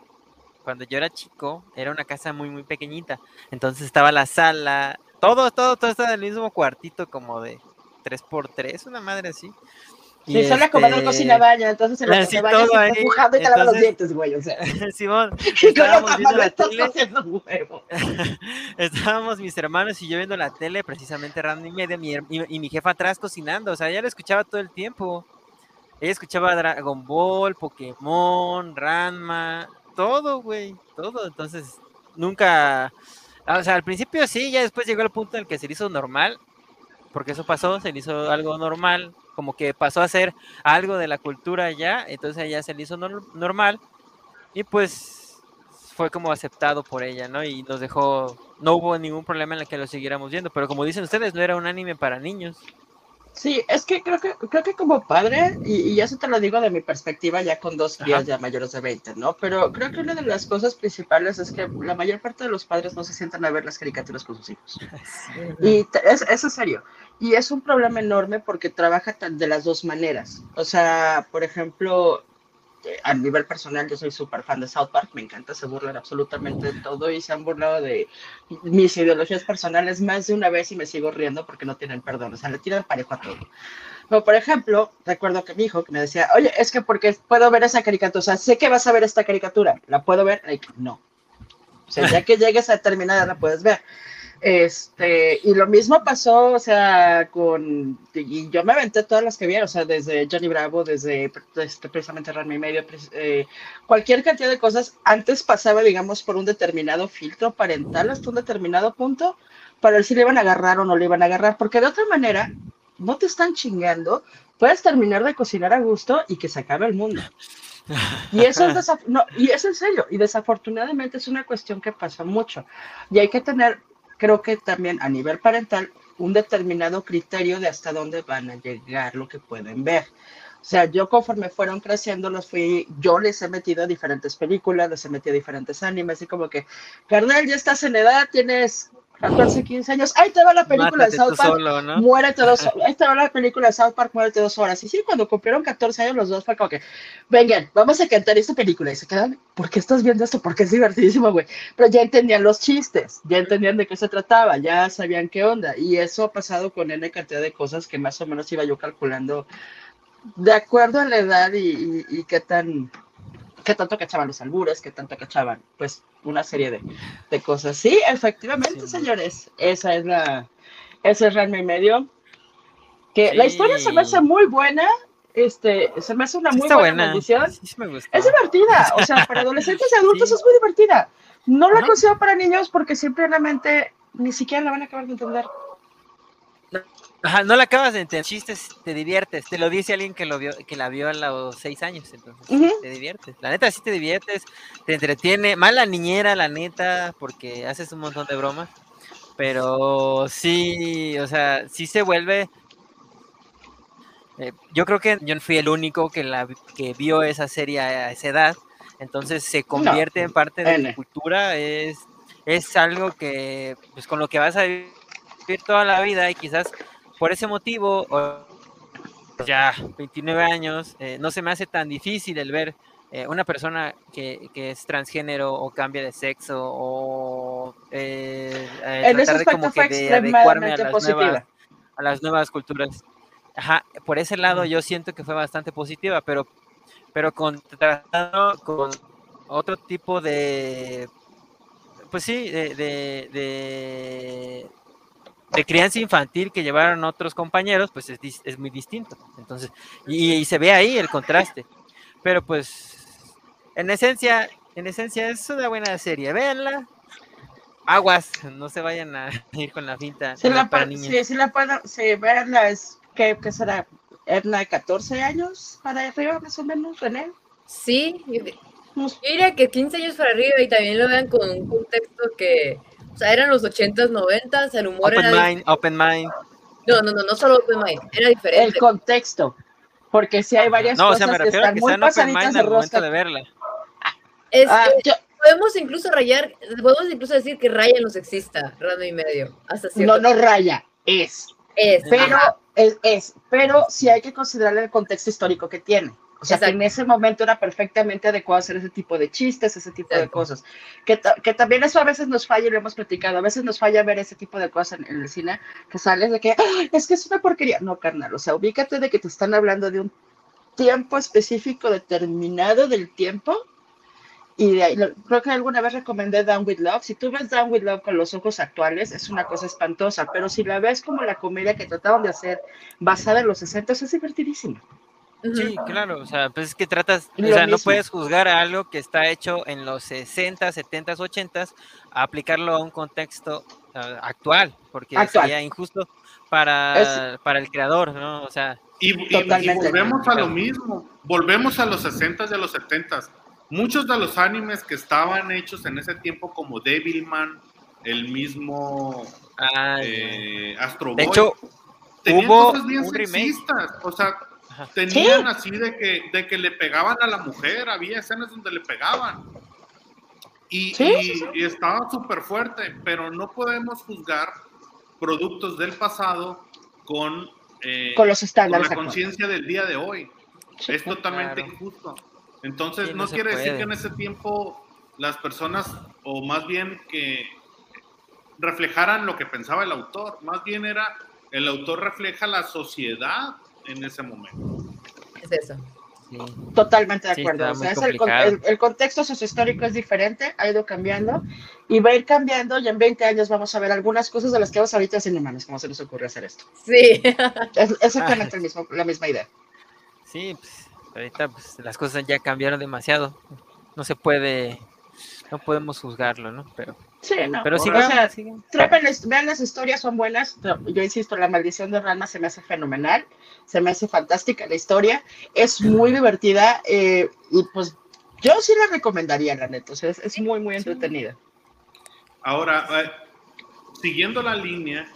Speaker 2: cuando yo era chico, era una casa muy muy pequeñita. Entonces estaba la sala, todo, todo, todo estaba en el mismo cuartito como de 3x3, una madre así.
Speaker 4: Sí, solo como no
Speaker 2: este,
Speaker 4: cocina baña, entonces en lo
Speaker 2: Ah,
Speaker 4: que te bañas
Speaker 2: ahí,
Speaker 4: y te lavas los dientes, güey, o sea. [laughs]
Speaker 2: Simón, [laughs]
Speaker 4: Y
Speaker 2: estábamos viendo la tele.
Speaker 4: haciendo un huevo. [laughs]
Speaker 2: Estábamos mis hermanos y yo viendo la tele, precisamente random y media, mi y, y mi jefa atrás cocinando, o sea, ella lo escuchaba todo el tiempo. Ella escuchaba Dragon Ball, Pokémon, Ranma, todo, güey, todo. Entonces, nunca, ah, o sea, al principio sí, ya después llegó el punto en el que se le hizo normal, porque eso pasó, se le hizo algo normal, como que pasó a ser algo de la cultura ya, entonces ya se le hizo nor- normal y pues fue como aceptado por ella, ¿no? Y nos dejó, no hubo ningún problema en el que lo siguiéramos viendo, pero como dicen ustedes, no era un anime para niños.
Speaker 4: Sí, es que creo que, creo que como padre, y, y eso te lo digo de mi perspectiva ya con dos días ya mayores de 20, ¿no? Pero creo que una de las cosas principales es que la mayor parte de los padres no se sientan a ver las caricaturas con sus hijos. [laughs] Y es, es en serio. Y es un problema enorme porque trabaja de las dos maneras. O sea, por ejemplo, a nivel personal, yo soy súper fan de South Park, me encanta, se burlan absolutamente de todo y se han burlado de mis ideologías personales más de una vez y me sigo riendo porque no tienen perdón, o sea, le tiran parejo a todo. Pero, por ejemplo, recuerdo que mi hijo que me decía, oye, es que porque puedo ver esa caricatura, o sea, sé que vas a ver esta caricatura, ¿la puedo ver? Like, no. O sea, ya que [laughs] llegues a determinada la puedes ver. Este, y lo mismo pasó, o sea, con, y yo me aventé todas las que vi, o sea, desde Johnny Bravo, desde este, precisamente Rami y Medio, eh, cualquier cantidad de cosas, antes pasaba, digamos, por un determinado filtro parental hasta un determinado punto, para ver si le iban a agarrar o no le iban a agarrar, porque de otra manera, no te están chingando, puedes terminar de cocinar a gusto y que se acabe el mundo. Y eso es, no, y es en y desafortunadamente es una cuestión que pasa mucho. Y hay que tener creo que también a nivel parental un determinado criterio de hasta dónde van a llegar lo que pueden ver. O sea, yo conforme fueron creciendo, los fui, yo les he metido a diferentes películas, les he metido a diferentes animes, y como que, carnal, ya estás en edad, tienes 14, 15 años, ahí te va la película de South Park, muérete dos [laughs] ahí te va la película de South Park, muérete dos horas. Y sí, cuando cumplieron 14 años los dos fue como que, vengan, vamos a cantar esta película. Y se quedan, ¿por qué estás viendo esto? Porque es divertidísimo, güey. Pero ya entendían los chistes, ya entendían de qué se trataba, ya sabían qué onda. Y eso ha pasado con N cantidad de cosas que más o menos iba yo calculando de acuerdo a la edad y, y qué tan qué tanto cachaban los albures, qué tanto cachaban, pues, una serie de, de cosas. Sí, efectivamente, señores, esa es la, ese es Realme y Medio. Que la historia se me hace muy buena, este, se me hace una muy buena, edición. es divertida, o sea, para [laughs] adolescentes y adultos es muy divertida. No la considero para niños porque simplemente ni siquiera la van a acabar de entender.
Speaker 2: Ajá, no la acabas de entender, chistes, te diviertes, te lo dice alguien que lo vio, que la vio a los seis años, entonces te diviertes. La neta sí te diviertes, te entretiene, mala niñera, la neta, porque haces un montón de bromas, pero sí, o sea, sí se vuelve. Eh, yo creo que yo fui el único que la que vio esa serie a esa edad, entonces se convierte en parte de la cultura, es, es algo que, pues con lo que vas a vivir toda la vida y quizás por ese motivo, ya 29 años, eh, no se me hace tan difícil el ver eh, una persona que, es transgénero o cambia de sexo o eh, tratar de como que de adecuarme a las, nuevas, a las nuevas culturas. Ajá, por ese lado yo siento que fue bastante positiva, pero, pero con, con otro tipo de, pues sí, de de crianza infantil que llevaron otros compañeros, pues es, es muy distinto. Entonces, y, se ve ahí el contraste. Pero pues, en esencia, en esencia es una buena serie. Véanla. Aguas, no se vayan a [laughs] ir con la finta.
Speaker 4: Si la, para niños. Sí, la puedo, verla es, ¿qué, qué será? ¿Erna de 14 años para arriba, más o menos, René?
Speaker 3: Sí, yo diría que 15 años para arriba y también lo vean con un contexto que o sea, eran los 80s, 90s, el humor
Speaker 2: open
Speaker 3: era...
Speaker 2: Mind, open Mind.
Speaker 3: No, no, no, no solo Open Mind, era diferente.
Speaker 4: El contexto, porque si hay varias
Speaker 2: no,
Speaker 4: cosas
Speaker 2: o sea, me refiero que, están muy pasaditas de rosca. de verla.
Speaker 3: Es, ah, yo... Podemos incluso rayar, podemos incluso decir que raya no sexista, rando y medio. Hasta
Speaker 4: no, no raya, es.
Speaker 3: Es.
Speaker 4: Pero, es, es, pero sí hay que considerar el contexto histórico que tiene. O sea, que en ese momento era perfectamente adecuado hacer ese tipo de chistes, ese tipo de cosas. Que, que, también eso a veces nos falla y lo hemos platicado. A veces nos falla ver ese tipo de cosas en, el cine, que sales de que es que es una porquería. No, carnal. O sea, ubícate de que te están hablando de un tiempo específico determinado del tiempo. Y de ahí, creo que alguna vez recomendé Down with Love. Si tú ves Down with Love con los ojos actuales, es una cosa espantosa. Pero si la ves como la comedia que trataban de hacer basada en los 60, es divertidísimo.
Speaker 2: Sí, claro, o sea, pues es que tratas, o sea, no puedes juzgar a algo que está hecho en los 60, 70, 80, a aplicarlo a un contexto uh, actual, porque sería injusto para, para el creador, ¿no? O sea,
Speaker 1: y, y, y volvemos a lo mismo, volvemos a los 60 y a los 70. Muchos de los animes que estaban hechos en ese tiempo, como Devilman, el mismo
Speaker 2: ah,
Speaker 1: eh, Astro
Speaker 2: De
Speaker 1: Boy,
Speaker 2: hecho,
Speaker 1: tenían
Speaker 2: Hubo
Speaker 1: cosas bien sexistas. O sea, Tenían así de que, de que le pegaban a la mujer, había escenas donde le pegaban. Y,
Speaker 4: Sí,
Speaker 1: y- estaba súper fuerte, pero no podemos juzgar productos del pasado con, eh,
Speaker 4: Con los
Speaker 1: con
Speaker 4: estándares
Speaker 1: la
Speaker 4: actuales.
Speaker 1: conciencia del día de hoy.
Speaker 4: Sí,
Speaker 1: es totalmente
Speaker 2: claro.
Speaker 1: injusto. Entonces,
Speaker 2: Sí,
Speaker 1: no, quiere decir que en ese tiempo las personas, o más bien que reflejaran lo que pensaba el autor, más bien era, el autor refleja la sociedad en ese momento.
Speaker 3: Es eso.
Speaker 2: Sí.
Speaker 4: Totalmente de
Speaker 2: Sí,
Speaker 4: acuerdo. o sea, es el, el- el contexto sociohistórico es diferente, ha ido cambiando y va a ir cambiando y en 20 años vamos a ver algunas cosas de las que vamos ahorita decir, mames, ¿cómo se les ocurre hacer esto?
Speaker 3: Sí. [laughs]
Speaker 4: Es exactamente
Speaker 2: Ah.
Speaker 4: el mismo, la misma idea.
Speaker 2: Sí, pues, ahorita pues, las cosas ya cambiaron demasiado. No se puede, no podemos juzgarlo, ¿no? Pero,
Speaker 4: Sí, no.
Speaker 2: pero
Speaker 4: o
Speaker 2: sigan,
Speaker 4: sea, vean las historias, son buenas. Yo insisto, La Maldición de Ranma se me hace fenomenal, se me hace fantástica la historia, es muy divertida eh, y pues yo sí la recomendaría, la neta. O sea, es, es muy, muy entretenida.
Speaker 1: Ahora, eh, siguiendo la línea,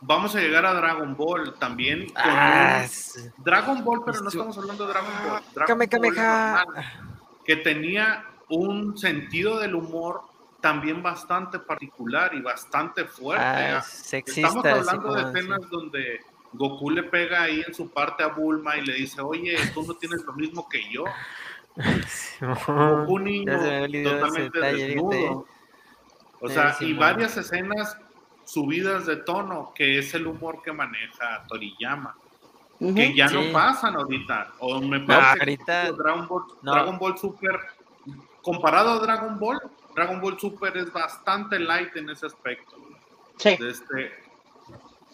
Speaker 1: vamos a llegar a Dragon Ball también. Con
Speaker 2: Ah,
Speaker 1: un-
Speaker 2: sí.
Speaker 1: Dragon Ball, pero no estamos hablando de Dragon Ball. Dragon
Speaker 2: Kame, kame,
Speaker 1: Ball normal, que tenía un sentido del humor también bastante particular y bastante fuerte.
Speaker 2: Ah,
Speaker 1: Estamos
Speaker 2: sexista.
Speaker 1: hablando de escenas donde Goku le pega ahí en su parte a Bulma y le dice, oye, tú no tienes lo mismo que yo. Goku [laughs] niño totalmente desnudo. O sea, y varias escenas subidas de tono, que es el humor que maneja Toriyama, que ya
Speaker 2: Sí.
Speaker 1: no pasan ahorita. O me
Speaker 2: No,
Speaker 1: parece
Speaker 2: ahorita-
Speaker 1: que Dragon Ball,
Speaker 2: no.
Speaker 1: Dragon Ball Super, comparado a Dragon Ball, Dragon Ball Super es bastante light en ese aspecto.
Speaker 4: Sí.
Speaker 1: Este,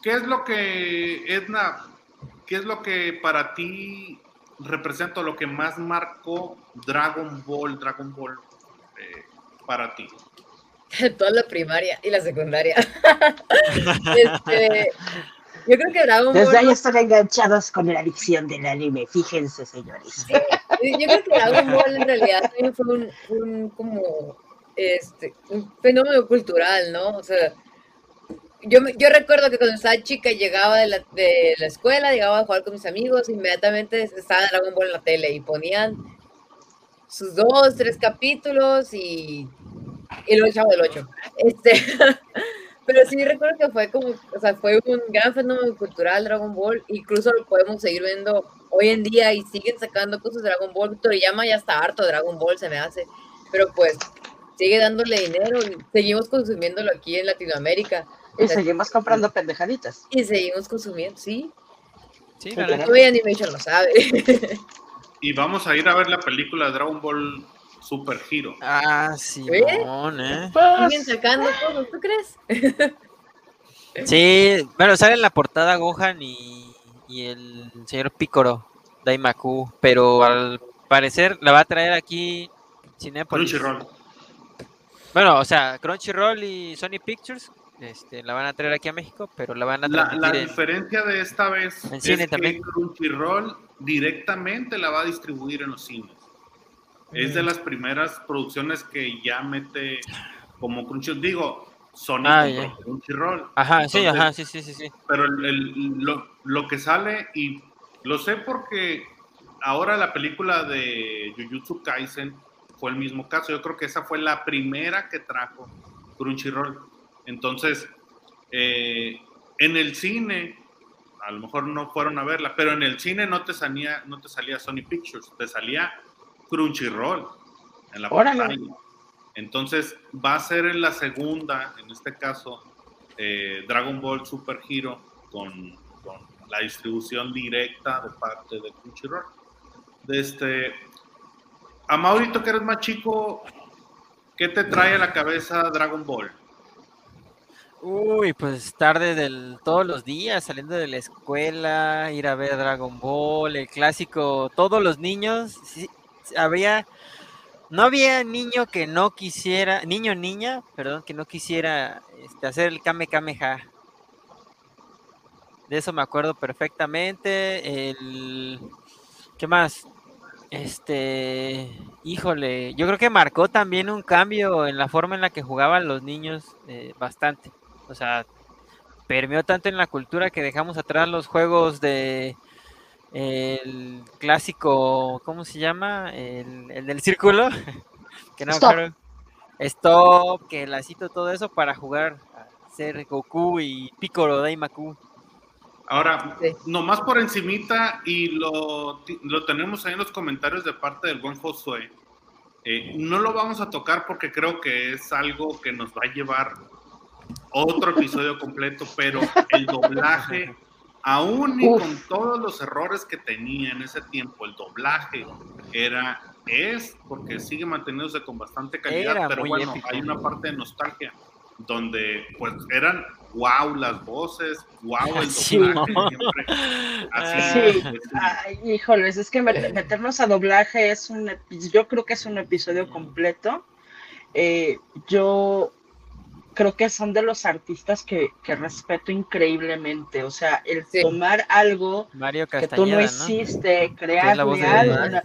Speaker 1: ¿Qué es lo que, Edna, qué es lo que para ti representa, lo que más marcó Dragon Ball, Dragon Ball eh, para ti? [laughs]
Speaker 3: Toda la primaria y la secundaria. [laughs] Este, yo creo que Dragon
Speaker 4: Desde ahí
Speaker 3: Ball.
Speaker 4: están enganchados con la adicción del anime, fíjense, señores.
Speaker 3: Sí, yo creo que Dragon Ball en realidad también fue un, un como este un fenómeno cultural, ¿no? O sea, yo, yo recuerdo que cuando estaba chica llegaba de la, de la escuela, llegaba a jugar con mis amigos, inmediatamente estaba Dragon Ball en la tele y ponían sus dos, tres capítulos y, y luego el del Ocho. Este, [laughs] pero sí recuerdo que fue como, o sea, fue un gran fenómeno cultural Dragon Ball, incluso lo podemos seguir viendo hoy en día y siguen sacando cosas de Dragon Ball. Toriyama ya está harto de Dragon Ball, se me hace, pero pues sigue dándole dinero seguimos consumiéndolo aquí en Latinoamérica
Speaker 4: Y seguimos comprando pendejaditas.
Speaker 3: y seguimos consumiendo, sí.
Speaker 2: Sí,
Speaker 4: Sí,
Speaker 2: la.
Speaker 3: Hoy Animation lo sabe.
Speaker 1: Y vamos a ir a ver la película de Dragon Ball Super Hero.
Speaker 2: Ah, Simón, ¿eh?
Speaker 3: Siguen sacando cosas, ¿tú crees?
Speaker 2: Sí, bueno, sale en la portada Gohan y, y el señor Picoro, Daimaku, pero al parecer la va a traer aquí Cinepolis.
Speaker 1: Crunchyroll.
Speaker 2: Bueno, o sea, Crunchyroll y Sony Pictures este, la van a traer aquí a México, pero la van a
Speaker 1: La, la
Speaker 2: en-
Speaker 1: diferencia de esta vez
Speaker 2: En
Speaker 1: es
Speaker 2: cine
Speaker 1: que
Speaker 2: también.
Speaker 1: Crunchyroll directamente la va a distribuir en los cines. Es de
Speaker 2: Mm.
Speaker 1: las primeras producciones que ya mete como Crunchyroll. Digo, Sony
Speaker 2: Ah.
Speaker 1: Crunchyroll.
Speaker 2: Ajá, sí, ajá, sí, sí, sí, sí.
Speaker 1: pero el- el- lo, lo que sale, y lo sé porque ahora la película de Jujutsu Kaisen fue el mismo caso. Yo creo que esa fue la primera que trajo Crunchyroll. Entonces, eh, en el cine, a lo mejor no fueron a verla, pero en el cine no te salía, no te salía Sony Pictures, te salía Crunchyroll en la
Speaker 4: Órale.
Speaker 1: pantalla. Entonces, va a ser en la segunda, en este caso, eh, Dragon Ball Super Hero con, con la distribución directa de parte de Crunchyroll. De este, a Maurito, que eres más chico, ¿qué te trae a la cabeza Dragon Ball?
Speaker 2: Uy, pues tarde del todos los días, saliendo de la escuela, ir a ver Dragon Ball, el clásico, todos los niños, sí, había, no había niño que no quisiera, niño niña, perdón, que no quisiera este, hacer el Kame Kameha. De eso me acuerdo perfectamente. El, ¿qué más? Este, híjole, yo creo que marcó también un cambio en la forma en la que jugaban los niños eh, bastante. O sea, permeó tanto en la cultura que dejamos atrás los juegos de el clásico, ¿cómo se llama? El, el del círculo. [laughs] que no,
Speaker 4: Stop.
Speaker 2: claro, Stop, que lacito todo eso para jugar a ser Goku y Piccolo Daimaku.
Speaker 1: Ahora,
Speaker 3: Sí.
Speaker 1: nomás por encimita, y lo, lo tenemos ahí en los comentarios de parte del buen Josué, eh, no lo vamos a tocar porque creo que es algo que nos va a llevar otro [laughs] episodio completo, pero el doblaje, aún y
Speaker 4: Uf.
Speaker 1: con todos los errores que tenía en ese tiempo, el doblaje era, es, porque sigue manteniéndose con bastante calidad,
Speaker 2: Era
Speaker 1: pero bueno,
Speaker 2: épico.
Speaker 1: hay una parte de nostalgia donde pues eran wow las voces, wow el [laughs]
Speaker 2: Sí,
Speaker 1: doblaje, siempre así.
Speaker 4: Sí,
Speaker 1: pues, sí.
Speaker 4: Ay, híjoles, es que met- meternos a doblaje es un, yo creo que es un episodio completo. Eh, yo creo que son de los artistas que, que respeto increíblemente. O sea, el
Speaker 3: Sí.
Speaker 4: tomar algo
Speaker 2: Mario
Speaker 4: que tú no
Speaker 2: ¿no?
Speaker 4: hiciste, crearle
Speaker 2: de
Speaker 4: algo.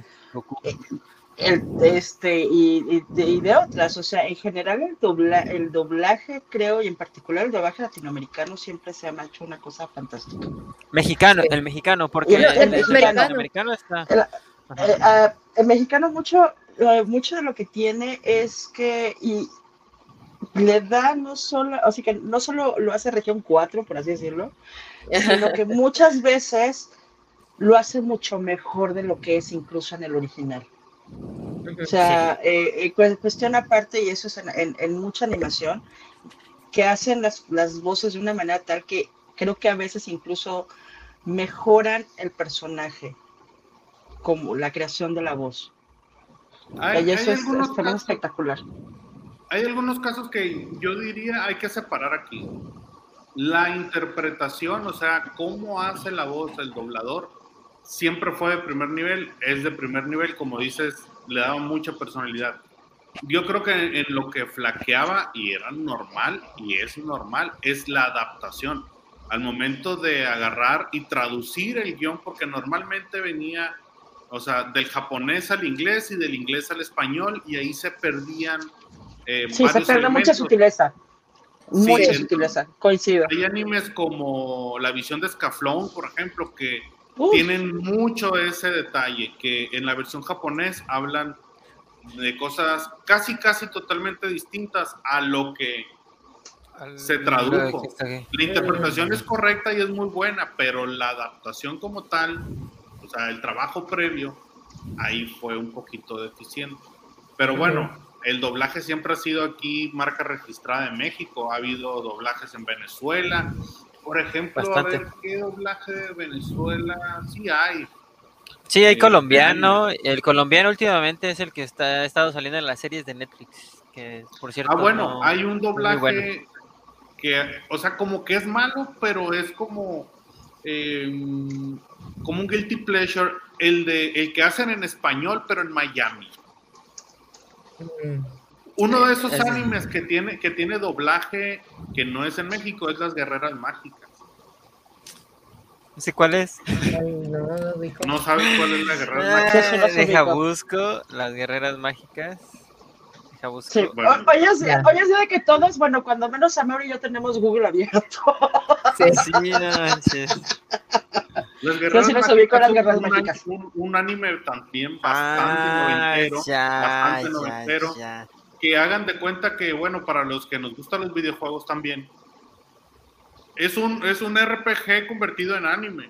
Speaker 4: El, este, y, y de, y de otras. O sea, en general el, dobla, el doblaje, creo, y en particular el doblaje latinoamericano siempre se ha hecho una cosa fantástica.
Speaker 2: Mexicano,
Speaker 3: Sí.
Speaker 2: el mexicano, porque
Speaker 4: el-
Speaker 2: el,
Speaker 4: el
Speaker 2: mexicano, está.
Speaker 4: Eh, ah, el mexicano mucho, eh, mucho de lo que tiene es que y le da no solo, así que no solo lo hace región 4, por así decirlo, sino que [laughs] muchas veces lo hace mucho mejor de lo que es incluso en el original. O sea, eh, eh, cu- cuestión aparte, y eso es en, en- en mucha animación, que hacen las, las voces de una manera tal que creo que a veces incluso mejoran el personaje, como la creación de la voz.
Speaker 1: Hay,
Speaker 4: y eso
Speaker 1: hay
Speaker 4: es,
Speaker 1: algunos
Speaker 4: es también
Speaker 1: casos,
Speaker 4: espectacular.
Speaker 1: hay algunos casos que yo diría hay que separar aquí. La interpretación, o sea, cómo hace la voz el doblador, siempre fue de primer nivel, es de primer nivel, como dices, le daba mucha personalidad. Yo creo que en, en lo que flaqueaba, y era normal, y es normal, es la adaptación. Al momento de agarrar y traducir el guion, porque normalmente venía, o sea, del japonés al inglés y del inglés al español, y ahí se perdían. eh,
Speaker 4: Sí, se pierde mucha sutileza.
Speaker 1: Sí,
Speaker 4: mucha
Speaker 1: en-
Speaker 4: sutileza, coincido.
Speaker 1: Hay animes como La visión de Scaflón, por ejemplo, que
Speaker 4: Uf,
Speaker 1: tienen mucho ese detalle, que en la versión japonés hablan de cosas casi, casi totalmente distintas a lo que se tradujo. la interpretación es correcta y es muy buena, pero la adaptación como tal, o sea, el trabajo previo, ahí fue un poquito deficiente. Pero bueno, el doblaje siempre ha sido aquí marca registrada en México, ha habido doblajes en Venezuela. Por ejemplo,
Speaker 2: Bastante.
Speaker 1: a ver, ¿qué doblaje de Venezuela? Sí hay.
Speaker 2: Sí, hay
Speaker 1: Eh,
Speaker 2: colombiano. El colombiano últimamente es el que está ha estado saliendo en las series de Netflix. Que por cierto.
Speaker 1: Ah, bueno,
Speaker 2: no-
Speaker 1: hay un doblaje
Speaker 2: bueno.
Speaker 1: que, o sea, como que es malo, pero es como, eh, como un guilty pleasure, el de el que hacen en español, pero en Miami.
Speaker 3: Mm.
Speaker 1: Uno de esos animes que tiene, que tiene doblaje que no es en México es Las Guerreras Mágicas.
Speaker 2: No sé cuál es.
Speaker 3: Ay, no, no
Speaker 1: sabes cuál es la Guerrera
Speaker 2: Ah,
Speaker 1: Mágica.
Speaker 4: Eso no se
Speaker 2: deja busco las guerreras mágicas. Deja busco.
Speaker 4: Sí.
Speaker 1: Bueno.
Speaker 4: O- Oye, sí,
Speaker 3: Ya.
Speaker 4: oye, sí de que todos, bueno, cuando menos Amor y yo tenemos Google abierto.
Speaker 3: Sí.
Speaker 2: Sí, no.
Speaker 1: Las Guerreras
Speaker 4: sí los
Speaker 1: Mágicas
Speaker 4: ubico, las
Speaker 1: es
Speaker 4: Guerreras
Speaker 1: un,
Speaker 4: Mágicas.
Speaker 1: un- un anime también bastante
Speaker 2: Ah,
Speaker 1: noventero.
Speaker 2: ya,
Speaker 1: bastante
Speaker 2: ya,
Speaker 1: noventero.
Speaker 2: ya.
Speaker 1: Que hagan de cuenta que, bueno, para los que nos gustan los videojuegos también, es un, es un RPG convertido en anime.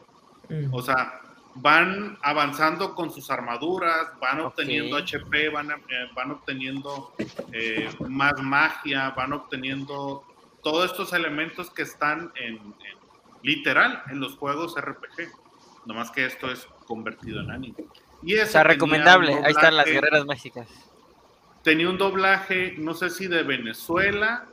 Speaker 3: Mm.
Speaker 1: O sea, van avanzando con sus armaduras, van obteniendo HP, van, a- eh, van obteniendo eh, más magia, van obteniendo todos estos elementos que están en, en- literal en los juegos RPG. Nomás que esto es convertido en anime. Y
Speaker 2: O
Speaker 1: eso
Speaker 2: sea,
Speaker 1: tenía
Speaker 2: recomendable. Ahí están las guerreras mágicas.
Speaker 1: Tenía un doblaje, no sé si de Venezuela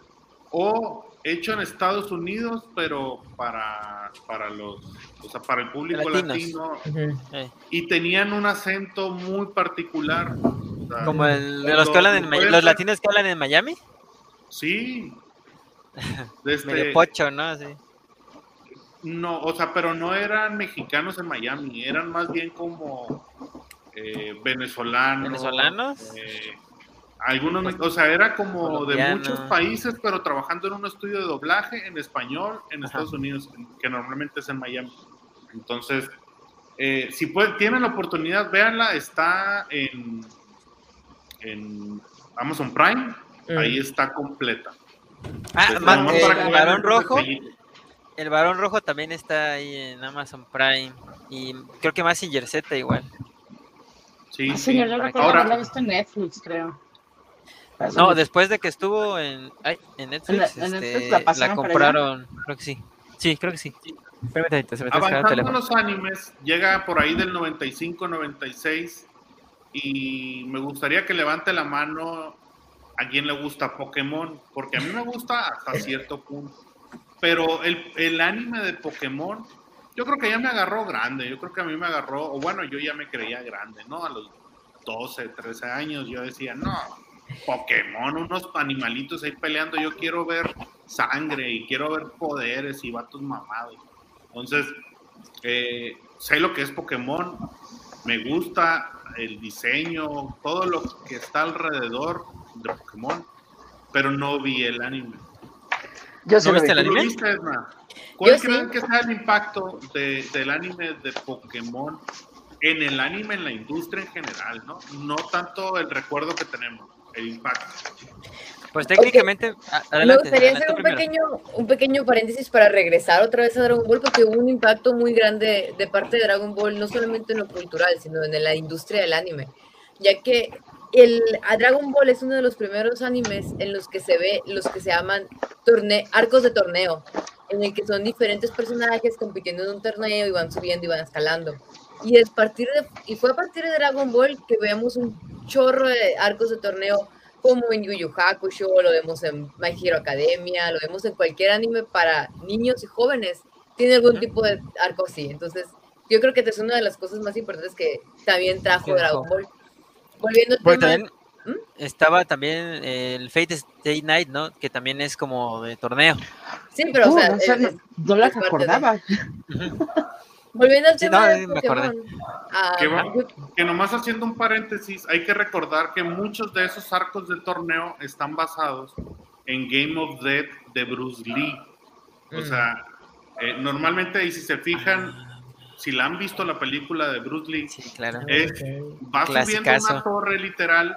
Speaker 1: o hecho en Estados Unidos, pero para, para los, o sea, para el público
Speaker 2: Latinos.
Speaker 1: latino, y tenían un acento muy particular. o sea,
Speaker 2: como el de
Speaker 1: lo-
Speaker 2: los que hablan en los latinos que hablan en Miami.
Speaker 1: Sí. [laughs] De este-
Speaker 2: Medio pocho, ¿no? Así.
Speaker 1: no, o sea, pero no eran mexicanos en Miami, eran más bien como eh, venezolanos.
Speaker 2: ¿Venezolanos?
Speaker 1: eh, Algunos, me- o sea, era como de muchos países, pero trabajando en un estudio de doblaje en español en
Speaker 2: Ajá.
Speaker 1: Estados Unidos, que normalmente es en Miami. Entonces, eh, si pueden, tienen la oportunidad, véanla, está en, en Amazon Prime,
Speaker 3: Mm.
Speaker 1: ahí está completa.
Speaker 2: Ah,
Speaker 1: Pues,
Speaker 2: ma-
Speaker 1: nomás
Speaker 2: el varón
Speaker 1: el
Speaker 2: rojo. El varón rojo también está ahí en Amazon Prime. Y creo que más Z igual.
Speaker 1: Sí,
Speaker 4: Ah,
Speaker 1: sí.
Speaker 4: señor, yo recuerdo
Speaker 1: Ahora,
Speaker 4: haberla visto en Netflix, creo.
Speaker 2: No, después de que estuvo en, ay, en Netflix,
Speaker 4: En- en
Speaker 2: este,
Speaker 4: Netflix la para
Speaker 2: compraron. Creo que sí. Sí, creo que sí. Se me está descargando el
Speaker 1: avanzando los animes, llega por ahí del 95-96 y me gustaría que levante la mano a quien le gusta Pokémon, porque a mí me gusta hasta [laughs] cierto punto. Pero el, el anime de Pokémon, yo creo que ya me agarró grande, yo creo que a mí me agarró, o bueno, yo ya me creía grande, ¿no? A los 12, 13 años yo decía, no, Pokémon, unos animalitos ahí peleando, yo quiero ver sangre y quiero ver poderes y vatos mamados. Entonces, eh, sé lo que es Pokémon, me gusta el diseño, todo lo que está alrededor de Pokémon, pero no vi el anime.
Speaker 4: Yo sí
Speaker 2: ¿No
Speaker 4: lo
Speaker 2: viste
Speaker 4: vi.
Speaker 2: el
Speaker 1: ¿Tú lo
Speaker 2: anime?
Speaker 1: viste? ¿Cuál
Speaker 3: Yo sí.
Speaker 1: creen que sea el impacto de- del anime de Pokémon en el anime, en la industria en general, ¿no? No tanto el recuerdo que tenemos, el impacto.
Speaker 2: Pues técnicamente,
Speaker 3: Me
Speaker 2: adelante.
Speaker 3: gustaría
Speaker 2: adelante
Speaker 3: hacer un
Speaker 2: primero.
Speaker 3: pequeño, un pequeño paréntesis para regresar otra vez a Dragon Ball, porque hubo un impacto muy grande de parte de Dragon Ball, no solamente en lo cultural, sino en la industria del anime, ya que el, a Dragon Ball es uno de los primeros animes en los que se ve los que se llaman torne arcos de torneo, en el que son diferentes personajes compitiendo en un torneo y van subiendo y van escalando. Y, es partir de, y fue a partir de Dragon Ball que vemos un chorro de arcos de torneo como en Yu Yu Hakusho, lo vemos en My Hero Academia, lo vemos en cualquier anime para niños y jóvenes, tiene algún
Speaker 2: Ujú.
Speaker 3: tipo de arco así. Entonces, yo creo que esta es una de las cosas más importantes que también trajo. Dragon Ball. Volviendo al
Speaker 2: Porque
Speaker 3: tema,
Speaker 2: también
Speaker 3: ¿Mm?
Speaker 2: estaba también el Fate Stay Night, ¿no? Que también es como de torneo.
Speaker 3: sí, pero o
Speaker 4: Uh,
Speaker 3: sea,
Speaker 4: no,
Speaker 3: es-
Speaker 4: no, no la
Speaker 3: es parte de-
Speaker 4: acordaba. [laughs]
Speaker 2: Ujú.
Speaker 3: Volviendo al
Speaker 2: Sí,
Speaker 3: tema
Speaker 2: no,
Speaker 3: de
Speaker 2: me acordé.
Speaker 3: Pokémon, ah,
Speaker 1: Que, va- que nomás haciendo un paréntesis, hay que recordar que muchos de esos arcos de torneo están basados en Game of Death de Bruce Lee. O
Speaker 3: Mm.
Speaker 1: sea, eh, normalmente, y si se fijan, si la han visto la película de Bruce Lee,
Speaker 2: Sí, claro.
Speaker 1: es, va subiendo una torre literal,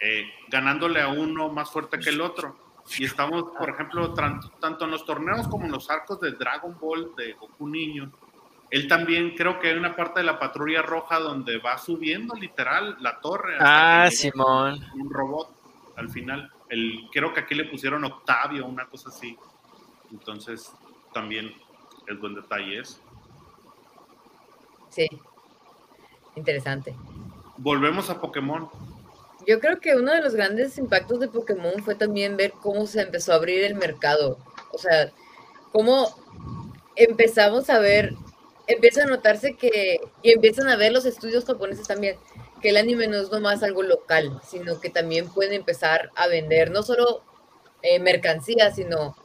Speaker 1: eh, ganándole a uno más fuerte que el otro. Y estamos, por ejemplo, tanto en los torneos como en los arcos de Dragon Ball de Goku Niño. Él también creo que hay una parte de la patrulla roja donde va subiendo literal la torre. hasta
Speaker 2: Ah, Simón.
Speaker 1: Un robot al final. El, creo que aquí le pusieron Octavio, una cosa así. Entonces, también es buen detalle eso.
Speaker 3: sí, interesante.
Speaker 1: Volvemos a Pokémon.
Speaker 3: Yo creo que uno de los grandes impactos de Pokémon fue también ver cómo se empezó a abrir el mercado. O sea, cómo empezamos a ver, empieza a notarse que, y empiezan a ver los estudios japoneses también, que el anime no es nomás algo local, sino que también pueden empezar a vender no solo eh, mercancías, sino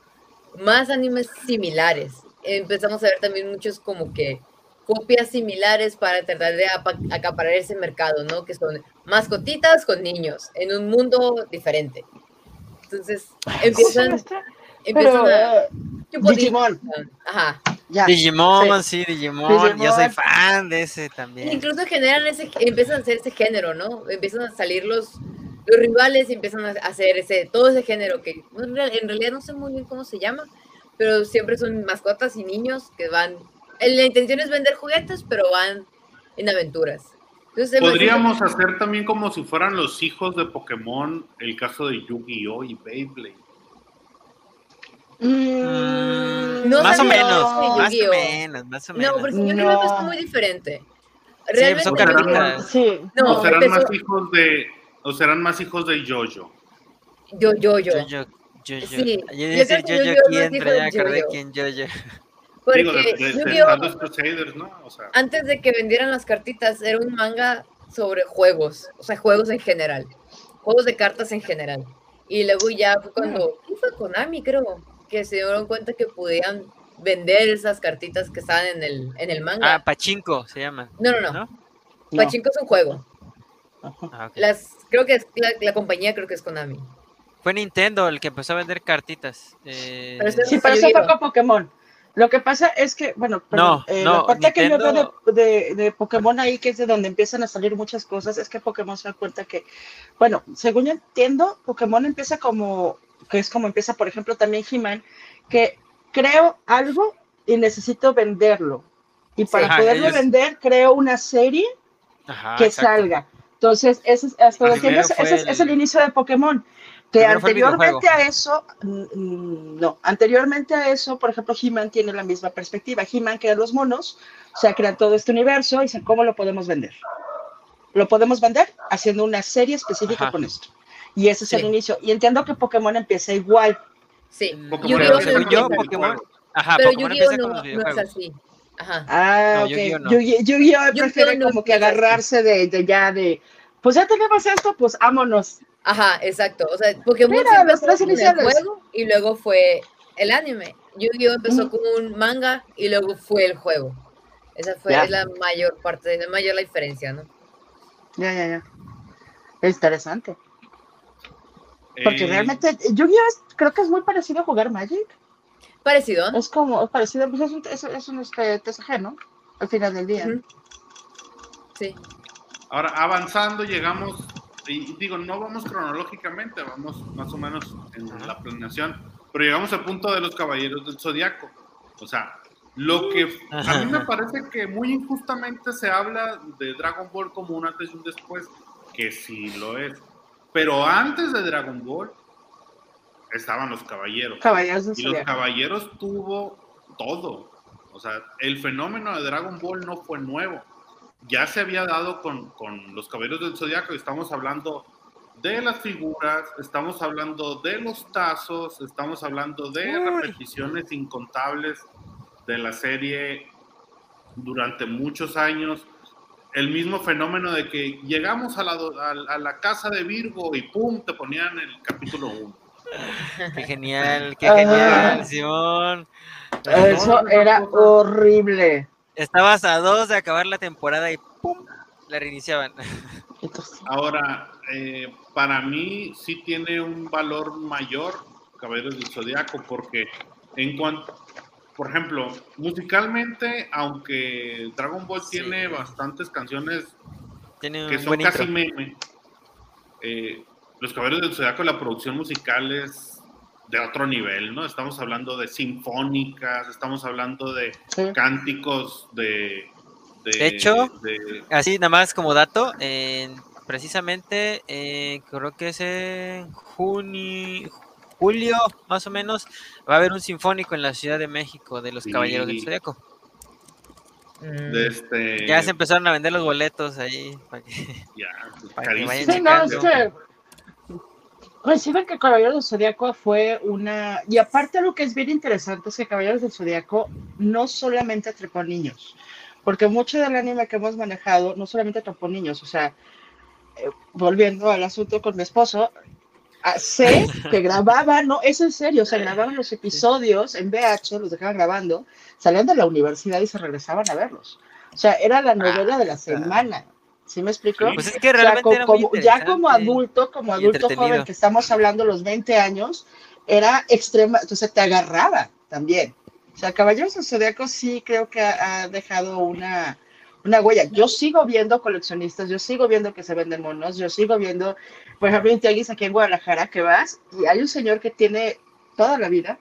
Speaker 3: más animes similares. Empezamos a ver también muchos como que copias similares para tratar de apa- acaparar ese mercado, ¿no? Que son mascotitas con niños en un mundo diferente. Entonces, empiezan, empiezan
Speaker 4: Pero,
Speaker 3: a...
Speaker 4: eh, Digimon.
Speaker 3: Ajá.
Speaker 4: ya.
Speaker 2: Digimon, sí, Digimon. Yo soy
Speaker 4: Digimon.
Speaker 2: fan de ese también.
Speaker 3: Incluso generan ese, empiezan a hacer ese género, ¿no? Empiezan a salir los, los rivales y empiezan a hacer ese, todo ese género que en real- en realidad no sé muy bien cómo se llama, pero siempre son mascotas y niños que van, la intención es vender juguetes, pero van en aventuras. Entonces,
Speaker 1: Podríamos hacer también como si fueran los hijos de Pokémon, el caso de Yu-Gi-Oh! y Beyblade.
Speaker 4: Mm,
Speaker 3: No
Speaker 2: más o menos, más o
Speaker 3: Yu-Gi-Oh.
Speaker 2: menos, más o menos.
Speaker 3: No, porque yo
Speaker 4: No.
Speaker 3: creo que es muy diferente. Realmente
Speaker 2: son cartitas.
Speaker 4: Sí.
Speaker 3: No,
Speaker 1: o serán
Speaker 3: empezó-
Speaker 1: más hijos de o serán más hijos de Jojo.
Speaker 3: yo, yo, yo.
Speaker 2: Yo, yo, yo, yo.
Speaker 3: Sí,
Speaker 2: Yo
Speaker 3: yo
Speaker 2: decía
Speaker 3: creo que
Speaker 2: yo, pero ya acordé quién yo, yo.
Speaker 3: Porque
Speaker 1: Digo, de, Crusaders, ¿no? O sea,
Speaker 3: antes de que vendieran las cartitas, era un manga sobre juegos, o sea, juegos en general, juegos de cartas en general. Y luego ya fue cuando, ¿qué fue Konami, creo? Que se dieron cuenta que podían vender esas cartitas que estaban en el, en el manga.
Speaker 2: Ah, Pachinko se llama.
Speaker 3: no, no, no,
Speaker 2: ¿no?
Speaker 4: No.
Speaker 3: Pachinko es un juego.
Speaker 2: Ah.
Speaker 3: Las, creo que es, la, la compañía creo que es Konami.
Speaker 2: Fue Nintendo el que empezó a vender cartitas. eh,
Speaker 3: Pero eso-
Speaker 4: Sí, pero eso fue con Pokémon. Lo que pasa es que, bueno, perdón,
Speaker 2: No,
Speaker 4: eh,
Speaker 2: no,
Speaker 4: la parte que yo veo de, de- de Pokémon ahí, que es de donde empiezan a salir muchas cosas, es que Pokémon se da cuenta que, bueno, según yo entiendo, Pokémon empieza como, que es como empieza, por ejemplo, también He-Man, que creo algo y necesito venderlo. Y para
Speaker 2: Ajá,
Speaker 4: poderlo
Speaker 2: ellos-
Speaker 4: vender, creo una serie
Speaker 2: ajá,
Speaker 4: que
Speaker 2: exacto.
Speaker 4: salga. Entonces, ese es, hasta
Speaker 2: Primero
Speaker 4: entiendo, ese, es, el inicio de Pokémon. Que anteriormente a eso, no, anteriormente a eso, por ejemplo, He-Man tiene la misma perspectiva. He-Man crea los monos, o sea, crea todo este universo y dice, ¿cómo lo podemos vender? Lo podemos vender haciendo una serie específica
Speaker 2: Ajá.
Speaker 4: con esto. Y ese es
Speaker 3: Sí.
Speaker 4: el inicio. Y entiendo que Pokémon empieza igual.
Speaker 3: Sí.
Speaker 2: Mm,
Speaker 1: Pokémon
Speaker 3: Yu-Gi-Oh!
Speaker 2: pero yo,
Speaker 3: empieza-
Speaker 2: Pokémon. Ajá,
Speaker 3: Pero
Speaker 2: Pokémon
Speaker 3: Yu-Gi-Oh! no,
Speaker 2: con
Speaker 3: es así. Ajá.
Speaker 4: Ah,
Speaker 2: No,
Speaker 4: ok.
Speaker 2: Yu-Gi-Oh no.
Speaker 4: Prefiere
Speaker 3: no
Speaker 4: como que agarrarse de, de ya de, pues ya tenemos esto, pues vámonos.
Speaker 3: Ajá, exacto. O sea, Pokémon
Speaker 4: Mira, los tres
Speaker 3: fue el
Speaker 4: iniciales.
Speaker 3: juego y luego fue el anime. Yu-Gi-Oh empezó
Speaker 4: Ujú.
Speaker 3: como un manga y luego fue el juego. Esa fue la mayor parte, la mayor la diferencia, ¿no?
Speaker 4: Ya, ya, ya. Es interesante. Porque
Speaker 1: Eh,
Speaker 4: realmente Yu-Gi-Oh! es- creo que es muy parecido a jugar Magic.
Speaker 3: Parecido, ¿no?
Speaker 4: Es como, es parecido, pues es un, es, es un este, TCG, ¿no? Al final del día.
Speaker 3: Sí.
Speaker 1: Ahora, avanzando, llegamos, y digo, no vamos cronológicamente, vamos más o menos en
Speaker 2: Ajá.
Speaker 1: la planeación, pero llegamos al punto de los Caballeros del Zodiaco. O sea, lo que a mí me parece que muy injustamente se habla de Dragon Ball como un antes y un después, que sí lo es. Pero antes de Dragon Ball estaban los Caballeros.
Speaker 4: Caballeros del
Speaker 1: Y los caballeros tuvo todo. O sea, el fenómeno de Dragon Ball no fue nuevo. Ya se había dado con, con los caballeros del zodiaco. Estamos hablando de las figuras, estamos hablando de los tazos, estamos hablando de
Speaker 2: Uy.
Speaker 1: repeticiones incontables de la serie durante muchos años. El mismo fenómeno de que llegamos a la, a, a la casa de Virgo y ¡pum! te ponían el capítulo 1. [laughs]
Speaker 2: Qué genial, qué
Speaker 4: Ah.
Speaker 2: genial, Simón.
Speaker 4: Eso era horrible.
Speaker 2: Estabas a dos de acabar la temporada y ¡pum! La reiniciaban.
Speaker 1: Ahora, eh, para mí sí tiene un valor mayor Caballeros del Zodiaco porque en cuanto, por ejemplo, musicalmente, aunque Dragon Ball
Speaker 2: Sí.
Speaker 1: tiene bastantes canciones
Speaker 2: Tiene
Speaker 1: que son casi
Speaker 2: intro.
Speaker 1: meme, eh, los Caballeros del Zodiaco, la producción musical es de otro nivel, ¿no? Estamos hablando de sinfónicas, estamos hablando de
Speaker 4: sí.
Speaker 1: cánticos de...
Speaker 2: De hecho,
Speaker 1: de-
Speaker 2: Así, nada más como dato, en- precisamente eh, creo que es en junio, julio, más o menos, va a haber un sinfónico en la Ciudad de México de los
Speaker 1: Sí.
Speaker 2: Caballeros del Zodiaco.
Speaker 3: Mm,
Speaker 1: de este,
Speaker 2: Ya se empezaron a vender los boletos ahí. para que- [laughs]
Speaker 1: ya, pues, [laughs]
Speaker 2: para que vayan.
Speaker 4: Sí, no, es que reciben que Caballeros del Zodiaco fue una. Y aparte, lo que es bien interesante es que Caballeros del Zodiaco no solamente atrapó niños, porque mucho del anime que hemos manejado no solamente atrapó niños, o sea, eh, volviendo al asunto con mi esposo, sé que grababan, no, es en serio, o sea, grababan los episodios en VH, los dejaban grabando, salían de la universidad y se regresaban a verlos. O sea, era la novela de la semana. ¿Sí me explico?
Speaker 2: Pues es que
Speaker 4: O sea,
Speaker 2: realmente era muy
Speaker 4: ya como adulto, como adulto joven, que estamos hablando los 20 años, era extrema, entonces te agarraba también. O sea, Caballeros del Zodiaco sí creo que ha, ha dejado una, una huella. Yo sigo viendo coleccionistas, yo sigo viendo que se venden monos, yo sigo viendo, por ejemplo, en Tianguis aquí en Guadalajara que vas y hay un señor que tiene toda la vida,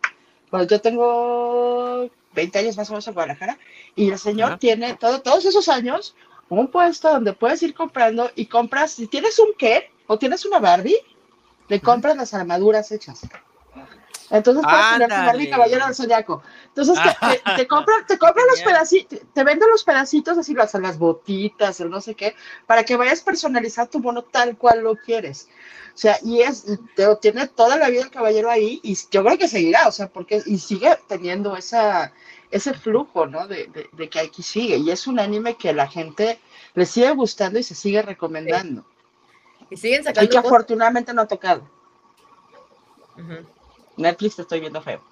Speaker 4: pues yo tengo 20 años más o menos en Guadalajara, y el señor tiene todo, todos esos años un puesto donde puedes ir comprando y compras, si tienes un Ken o tienes una Barbie, le compras las armaduras hechas. Entonces puedes tener tu Barbie. Caballero del Zodiaco. Entonces te, te, [laughs] te compran, te compran los pedacitos, te venden los pedacitos así, las, las botitas, el no sé qué, para que vayas personalizando tu mono tal cual lo quieres. O sea, y es, te- tiene toda la vida el caballero ahí, y yo creo que seguirá, o sea, porque, y sigue teniendo esa, ese flujo, ¿no? De, de, de que aquí sigue, y es un anime que la gente le sigue gustando y se sigue recomendando,
Speaker 3: y siguen
Speaker 4: y
Speaker 3: sacando
Speaker 4: que
Speaker 3: cosas.
Speaker 4: afortunadamente no ha tocado.
Speaker 3: Ujú.
Speaker 4: Netflix te estoy viendo feo.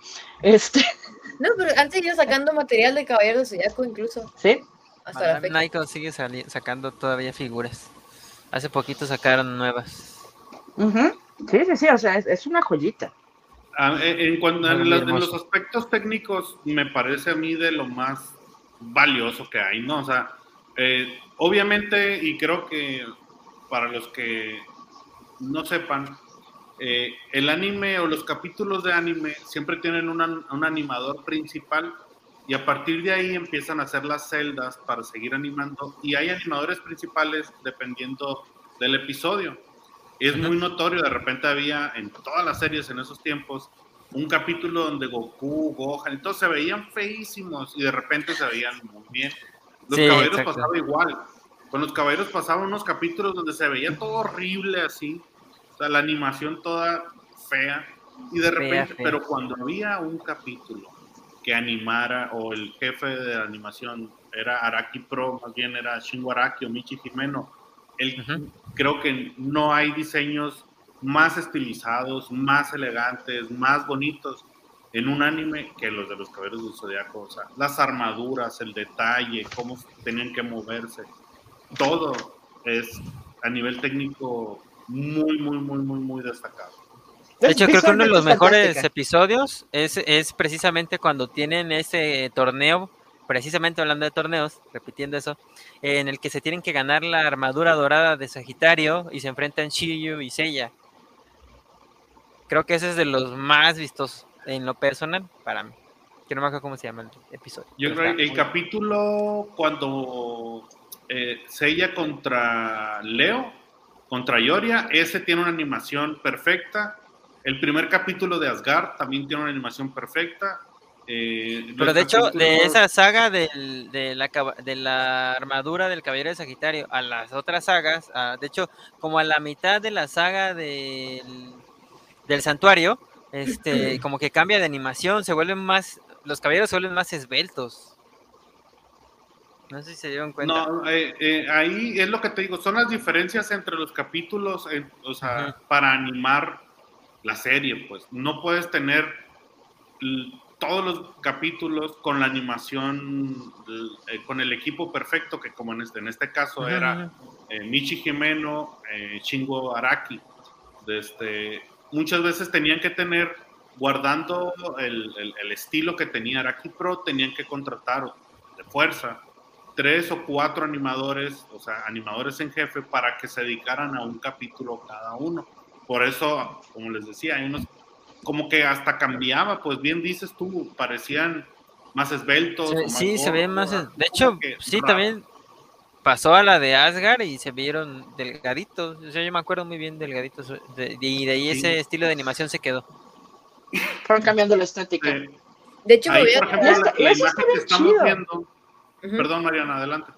Speaker 4: Este, [laughs]
Speaker 3: No, pero han seguido sacando material de Caballeros del Zodiaco incluso
Speaker 4: ¿sí?
Speaker 3: hasta la fecha.
Speaker 2: Nikon sigue sacando todavía figuras. Hace poquito sacaron nuevas.
Speaker 4: Ujú. Sí, sí, sí, o sea, es, es una joyita.
Speaker 1: Ah, En, en cuanto en, la- en
Speaker 2: hermoso.
Speaker 1: los aspectos técnicos, me parece a mí de lo más valioso que hay, ¿no? O sea, eh, obviamente, y creo que para los que no sepan, eh, el anime o los capítulos de anime siempre tienen una- un animador principal y a partir de ahí empiezan a hacer las celdas para seguir animando y hay animadores principales dependiendo del episodio. Es muy notorio, de repente había en todas las series en esos tiempos un capítulo donde Goku, Gohan, entonces se veían feísimos y de repente se veían muy bien. Los
Speaker 2: Sí,
Speaker 1: caballeros pasaba igual. Con los caballeros pasaban unos capítulos donde se veía todo horrible así, sea, la animación toda fea y de repente,
Speaker 2: fea.
Speaker 1: pero cuando había un capítulo que animara o el jefe de la animación era Araki Pro, más bien era Shingo Araki o Michi Jimeno,
Speaker 2: Ujú.
Speaker 1: creo que no hay diseños más estilizados, más elegantes, más bonitos en un anime que los de los Caballeros del Zodiaco. O sea, las armaduras, el detalle, cómo tenían que moverse, todo es a nivel técnico muy, muy, muy, muy, muy destacado.
Speaker 2: De hecho, creo que uno de los mejores
Speaker 4: fantástica.
Speaker 2: episodios es, es precisamente cuando tienen ese torneo, precisamente hablando de torneos, repitiendo eso, en el que se tienen que ganar la armadura dorada de Sagitario y se enfrentan Shiyu y Seiya. Creo que ese es de los más vistosos en lo personal para mí. Que no me acuerdo cómo se llama el episodio.
Speaker 1: Yo creo que el
Speaker 2: muy-
Speaker 1: capítulo cuando eh, Seiya contra Leo, contra Ioria, ese tiene una animación perfecta. El primer capítulo de Asgard también tiene una animación perfecta. Eh,
Speaker 2: Pero de hecho, de esa saga del- de, la, caba- de la armadura del Caballero de Sagitario a las otras sagas, a- de hecho, como a la mitad de la saga del, del santuario, este, [clears throat] como que cambia de animación, se vuelven más, los caballeros se vuelven más esbeltos. No sé si se dieron cuenta.
Speaker 1: No, eh, eh, ahí es lo que te digo, son las diferencias entre los capítulos, eh, o sea, para animar la serie, pues no puedes tener todos los capítulos con la animación, eh, con el equipo perfecto, que como en este, en este caso era Michi Jimeno, Shingo Araki. Este, muchas veces tenían que tener, guardando el, el- el estilo que tenía Araki Pro, tenían que contratar de fuerza tres o cuatro animadores, o sea, animadores en jefe, para que se dedicaran a un capítulo cada uno. Por eso, como les decía, hay unos, como que hasta cambiaba, pues bien dices tú, parecían más esbeltos.
Speaker 2: Se-
Speaker 1: o más
Speaker 2: sí, se ven más. De hecho,
Speaker 1: que
Speaker 2: sí,
Speaker 1: raro.
Speaker 2: también pasó a la de Asgard y se vieron delgaditos. O sea, yo me acuerdo muy bien delgaditos. de- y de ahí
Speaker 1: Sí.
Speaker 2: ese estilo de animación se quedó.
Speaker 4: Fueron cambiando la estética.
Speaker 1: Eh,
Speaker 3: De hecho, me
Speaker 1: ahí,
Speaker 3: voy a
Speaker 1: por ejemplo, la, la
Speaker 4: está
Speaker 1: imagen que estamos
Speaker 4: chido.
Speaker 1: Perdón Mariana, adelante.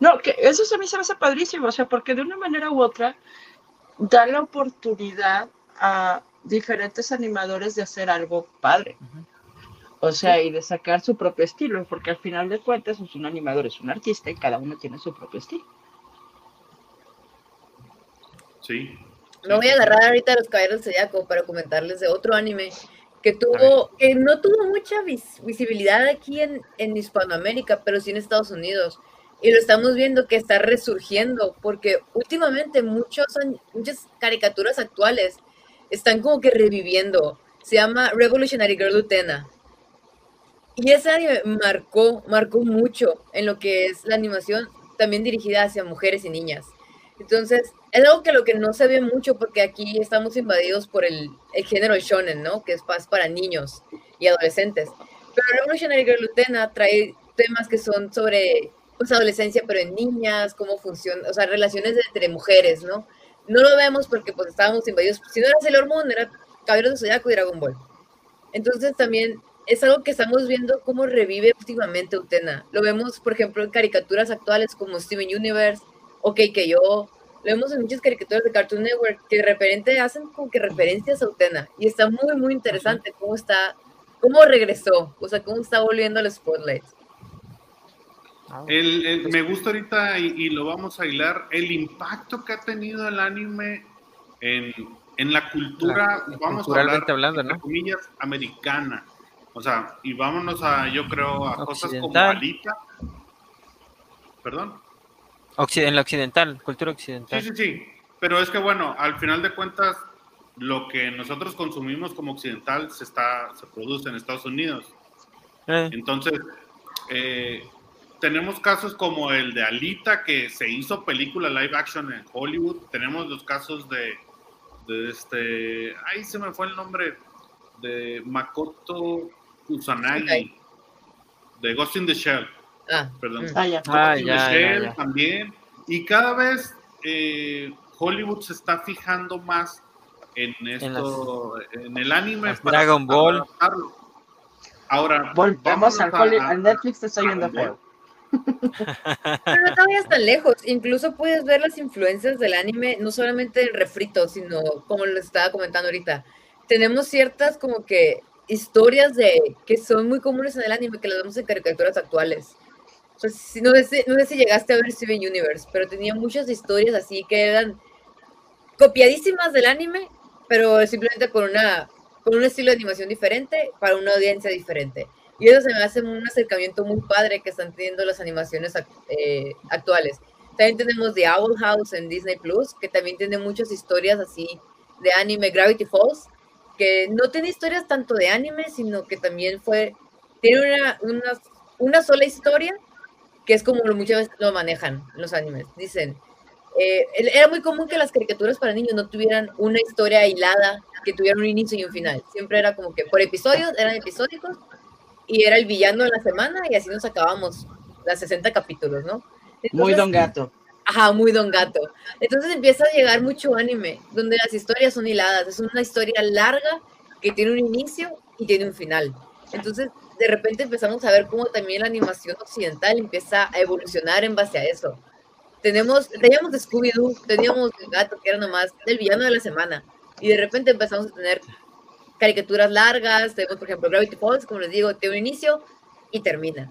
Speaker 4: No, que eso se me se me hace padrísimo, o sea, porque de una manera u otra da la oportunidad a diferentes animadores de hacer algo padre. O sea, y de sacar su propio estilo, porque al final de cuentas, pues, un animador es un artista y cada uno tiene su propio estilo.
Speaker 1: Sí.
Speaker 3: Me voy a agarrar ahorita a los caballeros del Zodiaco para comentarles de otro anime que tuvo, que no tuvo mucha vis- visibilidad aquí en, en Hispanoamérica, pero sí en Estados Unidos. Y lo estamos viendo que está resurgiendo, porque últimamente muchos, muchas caricaturas actuales están como que reviviendo. Se llama Revolutionary Girl Utena. Y anime marcó, marcó mucho en lo que es la animación, también dirigida hacia mujeres y niñas. Entonces, es algo que lo que no se ve mucho porque aquí estamos invadidos por el, el género shonen, ¿no? Que es más para niños y adolescentes. Pero Revolutionary Girl Utena trae temas que son sobre pues adolescencia, pero en niñas, cómo funciona, o sea, relaciones entre mujeres, ¿no? No lo vemos porque pues estábamos invadidos. Si no era Sailor Moon, era Caballeros de Zodiaco y Dragon Ball. Entonces también es algo que estamos viendo cómo revive últimamente Utena. Lo vemos, por ejemplo, en caricaturas actuales como Steven Universe o yo Lo vemos en muchas caricaturas de Cartoon Network que de repente hacen como que referencias a Utena. Y está muy, muy interesante cómo está, cómo regresó, o sea, cómo está volviendo al spotlight.
Speaker 1: El- el- me gusta ahorita y, y lo vamos a hilar el impacto que ha tenido el anime en, en la cultura,
Speaker 2: La-
Speaker 1: vamos a hablar,
Speaker 2: hablando,
Speaker 1: entre
Speaker 2: ¿no?
Speaker 1: comillas, americana. O sea, y vámonos a, yo creo, a cosas como. Alita. Perdón.
Speaker 2: En la occidental, cultura
Speaker 1: Sí,
Speaker 2: occidental.
Speaker 1: sí, sí. Pero es que bueno, al final de cuentas, lo que nosotros consumimos como occidental se está, se produce en Estados Unidos.
Speaker 2: Eh,
Speaker 1: Entonces, eh, tenemos casos como el de Alita, que se hizo película live action en Hollywood. Tenemos los casos de, de este, ahí se me fue el nombre, de Makoto Kusanagi, de Ghost in the Shell,
Speaker 3: Ah,
Speaker 1: perdón.
Speaker 3: mm.
Speaker 4: Ah, ya.
Speaker 2: Ah, ya, ya,
Speaker 1: Shell
Speaker 2: ya.
Speaker 1: también. Y cada vez eh, Hollywood se está fijando más en esto, en, el anime
Speaker 2: las Dragon
Speaker 1: para
Speaker 2: Ball.
Speaker 1: adaptarlo. Ahora,
Speaker 4: Volvemos al,
Speaker 1: a-
Speaker 4: al Netflix, te está yendo
Speaker 1: Dragon
Speaker 4: feo.
Speaker 3: Pero no te vayas tan lejos. Incluso puedes ver las influencias del anime, no solamente el refrito, sino como les estaba comentando ahorita. Tenemos ciertas como que historias de que son muy comunes en el anime que las vemos en caricaturas actuales. No, sé, si- no sé si llegaste a ver Steven Universe, pero tenía muchas historias así que eran copiadísimas del anime, pero simplemente con una con un estilo de animación diferente para una audiencia diferente. Y eso se me hace un acercamiento muy padre que están teniendo las animaciones ac- eh, actuales. También tenemos The Owl House en Disney Plus, que también tiene muchas historias así de anime, Gravity Falls, que no tiene historias tanto de anime, sino que también fue, tiene una, una, una sola historia, que es como lo, muchas veces lo manejan los animes. Dicen, eh, era muy común que las caricaturas para niños no tuvieran una historia hilada, que tuviera un inicio y un final. Siempre era como que por episodios, eran episódicos, y era el villano de la semana, y así nos acabamos las 60 capítulos, ¿no?
Speaker 4: Muy
Speaker 3: Entonces,
Speaker 4: don gato.
Speaker 3: Ajá, muy don gato. Entonces empieza a llegar mucho anime, donde las historias son hiladas. Es una historia larga que tiene un inicio y tiene un final. Entonces, de repente empezamos a ver cómo también la animación occidental empieza a evolucionar en base a eso. Tenemos, teníamos de Scooby-Doo, teníamos el gato, que era nomás el villano de la semana. Y de repente empezamos a tener caricaturas largas. Tenemos, por ejemplo, Gravity Falls, como les digo, tiene un inicio y termina.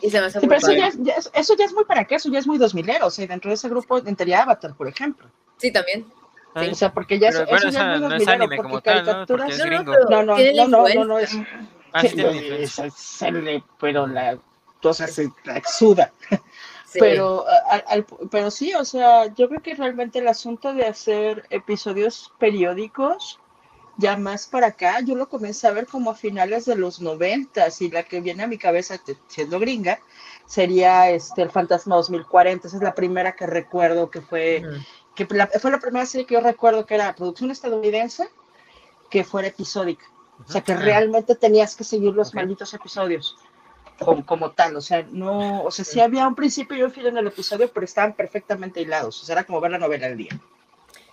Speaker 3: Y se me hace
Speaker 4: Sí,
Speaker 3: muy
Speaker 4: pero eso
Speaker 3: padre.
Speaker 4: ya, es- ya es- eso ya es muy para acá, eso ya es muy 2000 o sea, dentro de ese grupo entraría Avatar, por ejemplo.
Speaker 3: Sí, también.
Speaker 2: eh,
Speaker 4: O sea, porque ya
Speaker 2: pero
Speaker 4: eso,
Speaker 2: bueno,
Speaker 4: eso ya es muy
Speaker 2: no es
Speaker 4: 2000
Speaker 2: anime
Speaker 4: porque
Speaker 2: como tal, ¿no? Porque es
Speaker 3: No, no,
Speaker 2: gringo.
Speaker 3: pero
Speaker 4: No, no,
Speaker 3: tiene la
Speaker 4: no, no, no, no,
Speaker 3: influencia.
Speaker 4: es,
Speaker 2: Ah,
Speaker 4: sí, pero la, o sea, se exuda.
Speaker 3: Sí.
Speaker 4: Pero, al- al- pero sí, o sea, yo creo que realmente el asunto de hacer episodios periódicos, ya más para acá, yo lo comencé a ver como a finales de los noventas y la que viene a mi cabeza, te- siendo gringa, sería este el Fantasma 2040. Esa es la primera que recuerdo que fue, que la- fue la primera serie que yo recuerdo que era producción estadounidense que fuera episódica. O sea, que
Speaker 2: Ah.
Speaker 4: realmente tenías que seguir los
Speaker 2: Ok.
Speaker 4: malditos episodios como, como tal. O sea, no, o sea, sí había un principio y un fin en el episodio, pero estaban perfectamente hilados. O sea, era como ver la novela al día.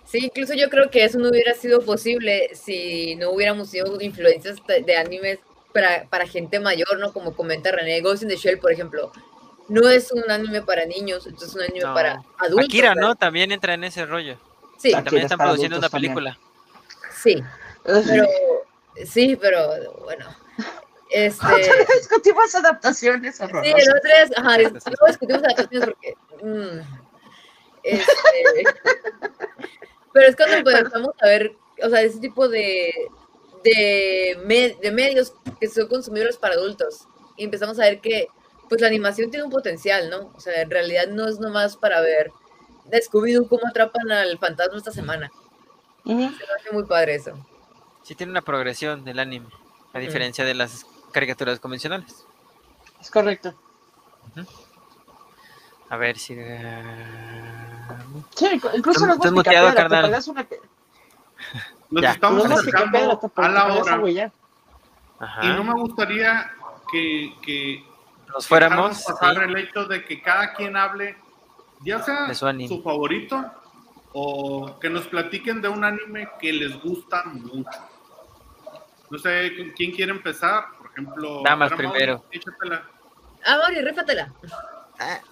Speaker 3: Sí, incluso yo creo que eso no hubiera sido posible si no hubiéramos sido influencias de animes para, para gente mayor, ¿no? Como comenta René, Ghost in the Shell, por ejemplo. No es un anime para niños, es un anime
Speaker 2: No.
Speaker 3: para adultos.
Speaker 2: Akira,
Speaker 3: pero-
Speaker 2: ¿no? También entra en ese rollo.
Speaker 3: Sí,
Speaker 4: Akira
Speaker 2: También
Speaker 4: es
Speaker 2: están produciendo una
Speaker 4: adultos también.
Speaker 2: película.
Speaker 3: sí, pero sí, pero bueno. Este, [laughs]
Speaker 4: Discutimos adaptaciones
Speaker 3: sí, el otro es, ajá, luego discutimos adaptaciones porque mm, este, pero es cuando empezamos a ver, o sea, ese tipo de de, me- de medios que son consumibles para adultos y empezamos a ver que pues la animación tiene un potencial, ¿no? O sea, en realidad no es nomás para ver Scooby-Doo cómo atrapan al fantasma esta semana.
Speaker 4: Ujú.
Speaker 3: Se me hace muy padre eso.
Speaker 2: Sí tiene una progresión del anime, a diferencia de las caricaturas convencionales.
Speaker 4: Es correcto.
Speaker 2: A ver si...
Speaker 4: Sí, inc- incluso los
Speaker 2: estás muteado, carnal.
Speaker 4: una
Speaker 1: Nos
Speaker 2: Ya.
Speaker 1: estamos acercando
Speaker 4: te
Speaker 1: a la
Speaker 4: esa
Speaker 1: hora.
Speaker 2: Ajá.
Speaker 1: y no me gustaría que, que
Speaker 2: Nos fuéramos.
Speaker 1: pasar
Speaker 2: sí.
Speaker 1: el hecho de que cada quien hable, ya sea
Speaker 2: su
Speaker 1: favorito o que nos platiquen de un anime que les gusta mucho. No sé ¿con quién quiere empezar, por ejemplo.
Speaker 2: Damas primero.
Speaker 1: échatela.
Speaker 3: Ah, Mari, rífatela. [laughs]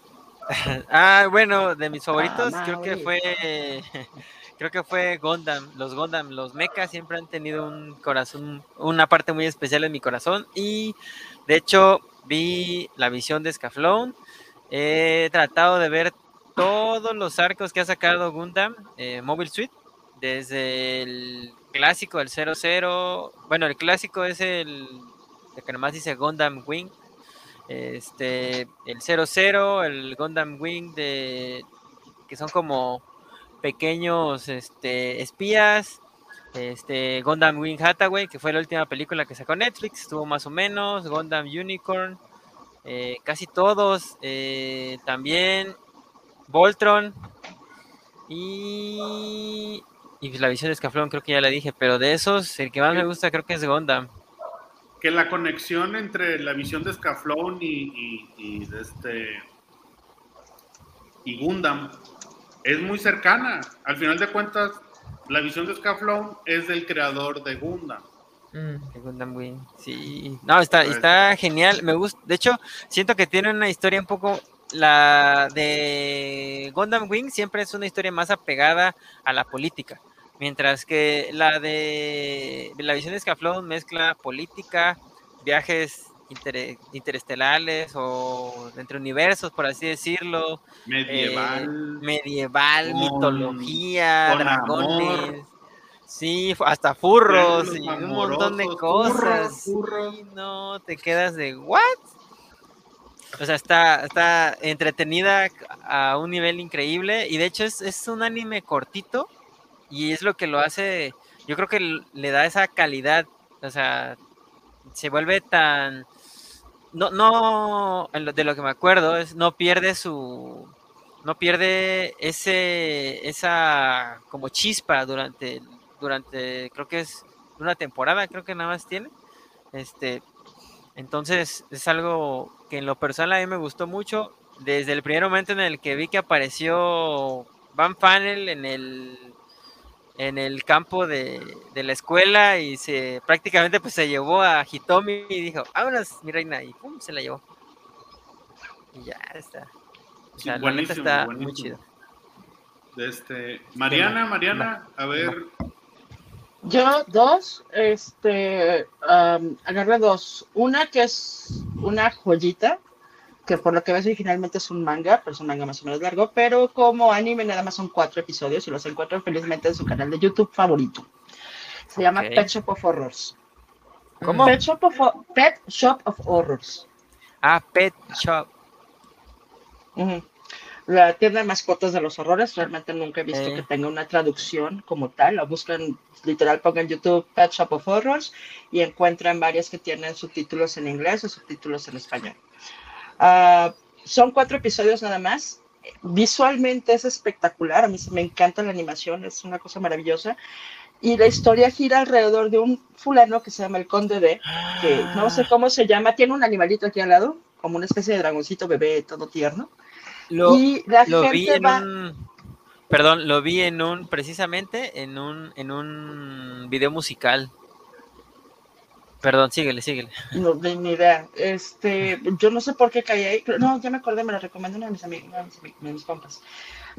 Speaker 2: Ah, bueno, de mis favoritos
Speaker 4: Ah,
Speaker 2: creo que fue [laughs] creo que fue Gundam. Los Gundam, los mechas siempre han tenido un corazón, una parte muy especial en mi corazón y de hecho vi la visión de Scaflón. He tratado de ver todos los arcos que ha sacado Gundam eh, Mobile Suite desde el clásico el 00, bueno, el clásico es el, que nomás dice Gundam Wing. Este, el 00, el Gundam Wing de que son como pequeños este, espías, este, Gundam Wing Hathaway, que fue la última película que sacó Netflix, estuvo más o menos, Gundam Unicorn, eh, casi todos, eh, también Voltron. Y, y la visión de Escaflón creo que ya la dije, pero de esos el que más me gusta creo que es Gundam.
Speaker 1: Que la conexión entre la visión de Scaflón y, y, de este y Gundam es muy cercana. Al final de cuentas, la visión de Scaflón es del creador de Gundam.
Speaker 2: Mm, Gundam Wing, sí. No, está, pues, está genial. Me gusta. De hecho, siento que tiene una historia un poco. La de Gundam Wing siempre es una historia más apegada a la política. Mientras que la de la visión de Scaflón mezcla política, viajes interestelares o entre universos, por así decirlo.
Speaker 1: Medieval. Eh,
Speaker 2: medieval, mitología, dragones. Sí, hasta furros y un montón de cosas. no, te quedas de ¿what? O sea, está, está entretenida a un nivel increíble y de hecho es, es un anime cortito y es lo que lo hace, yo creo que le da esa calidad, o sea, se vuelve tan, no, no, de lo que me acuerdo, es no pierde su, no pierde ese, esa como chispa durante, durante, creo que es una temporada, creo que nada más tiene, este, entonces es algo que en lo personal a mí me gustó mucho, desde el primer momento en el que vi que apareció Van Fanel en el en el campo de, la escuela y se prácticamente pues se llevó a Hitomi y dijo, vámonos mi reina y pum, se la llevó. Y ya está. O sea, la neta está muy chido.
Speaker 1: Este, Mariana, Mariana, a ver.
Speaker 4: Yo dos, este, um, agarré dos. Una que es una joyita, que por lo que ves originalmente es un manga, pero es un manga más o menos largo, pero como anime nada más son cuatro episodios y los encuentran felizmente en su canal de YouTube favorito. Se llama Pet Shop of Horrors.
Speaker 2: ¿Cómo?
Speaker 4: Pet Shop of, Pet Shop of Horrors.
Speaker 2: Ah, Pet Shop.
Speaker 4: La tienda de mascotas de los horrores, realmente nunca he visto que tenga una traducción como tal. La buscan, literal, pongan YouTube Pet Shop of Horrors y encuentran varias que tienen subtítulos en inglés o subtítulos en español. Ah, son cuatro episodios nada más. Visualmente es espectacular, a mí me encanta la animación, es una cosa maravillosa. Y la historia gira alrededor de un fulano que se llama el Conde D, que no sé cómo se llama, tiene un animalito aquí al lado, como una especie de dragoncito bebé todo tierno.
Speaker 2: Lo, y la gente vi en un, perdón, lo vi en un, precisamente en un, en un video musical Perdón, síguele, síguele.
Speaker 4: No, ni idea. Este, yo no sé por qué caí ahí. No, ya me acordé, me lo recomendó uno de mis amigos, de mis, compas.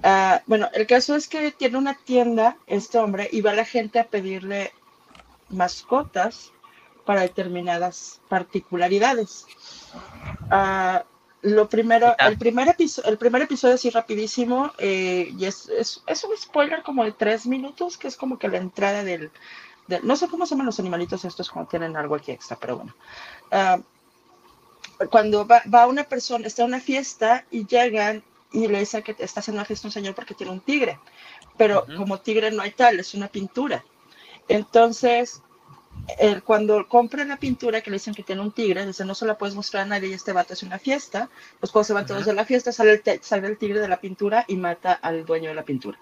Speaker 4: Ah, bueno, el caso es que tiene una tienda, este hombre, y va la gente a pedirle mascotas para determinadas particularidades. Uh, lo primero, el primer, episodio, el primer episodio así rapidísimo, eh, y es, es, es, un spoiler como de tres minutos, que es como que la entrada del, no sé cómo se llaman los animalitos estos cuando tienen algo aquí extra, pero bueno. Ah, cuando va, una persona, está en una fiesta y llegan y le dicen que está haciendo una fiesta un señor porque tiene un tigre, pero como tigre no hay tal, es una pintura. Entonces, cuando compran la pintura que le dicen que tiene un tigre, dicen no se la puedes mostrar a nadie y este vato es una fiesta, pues cuando se van todos de la fiesta sale el, sale el, tigre de la pintura y mata al dueño de la pintura.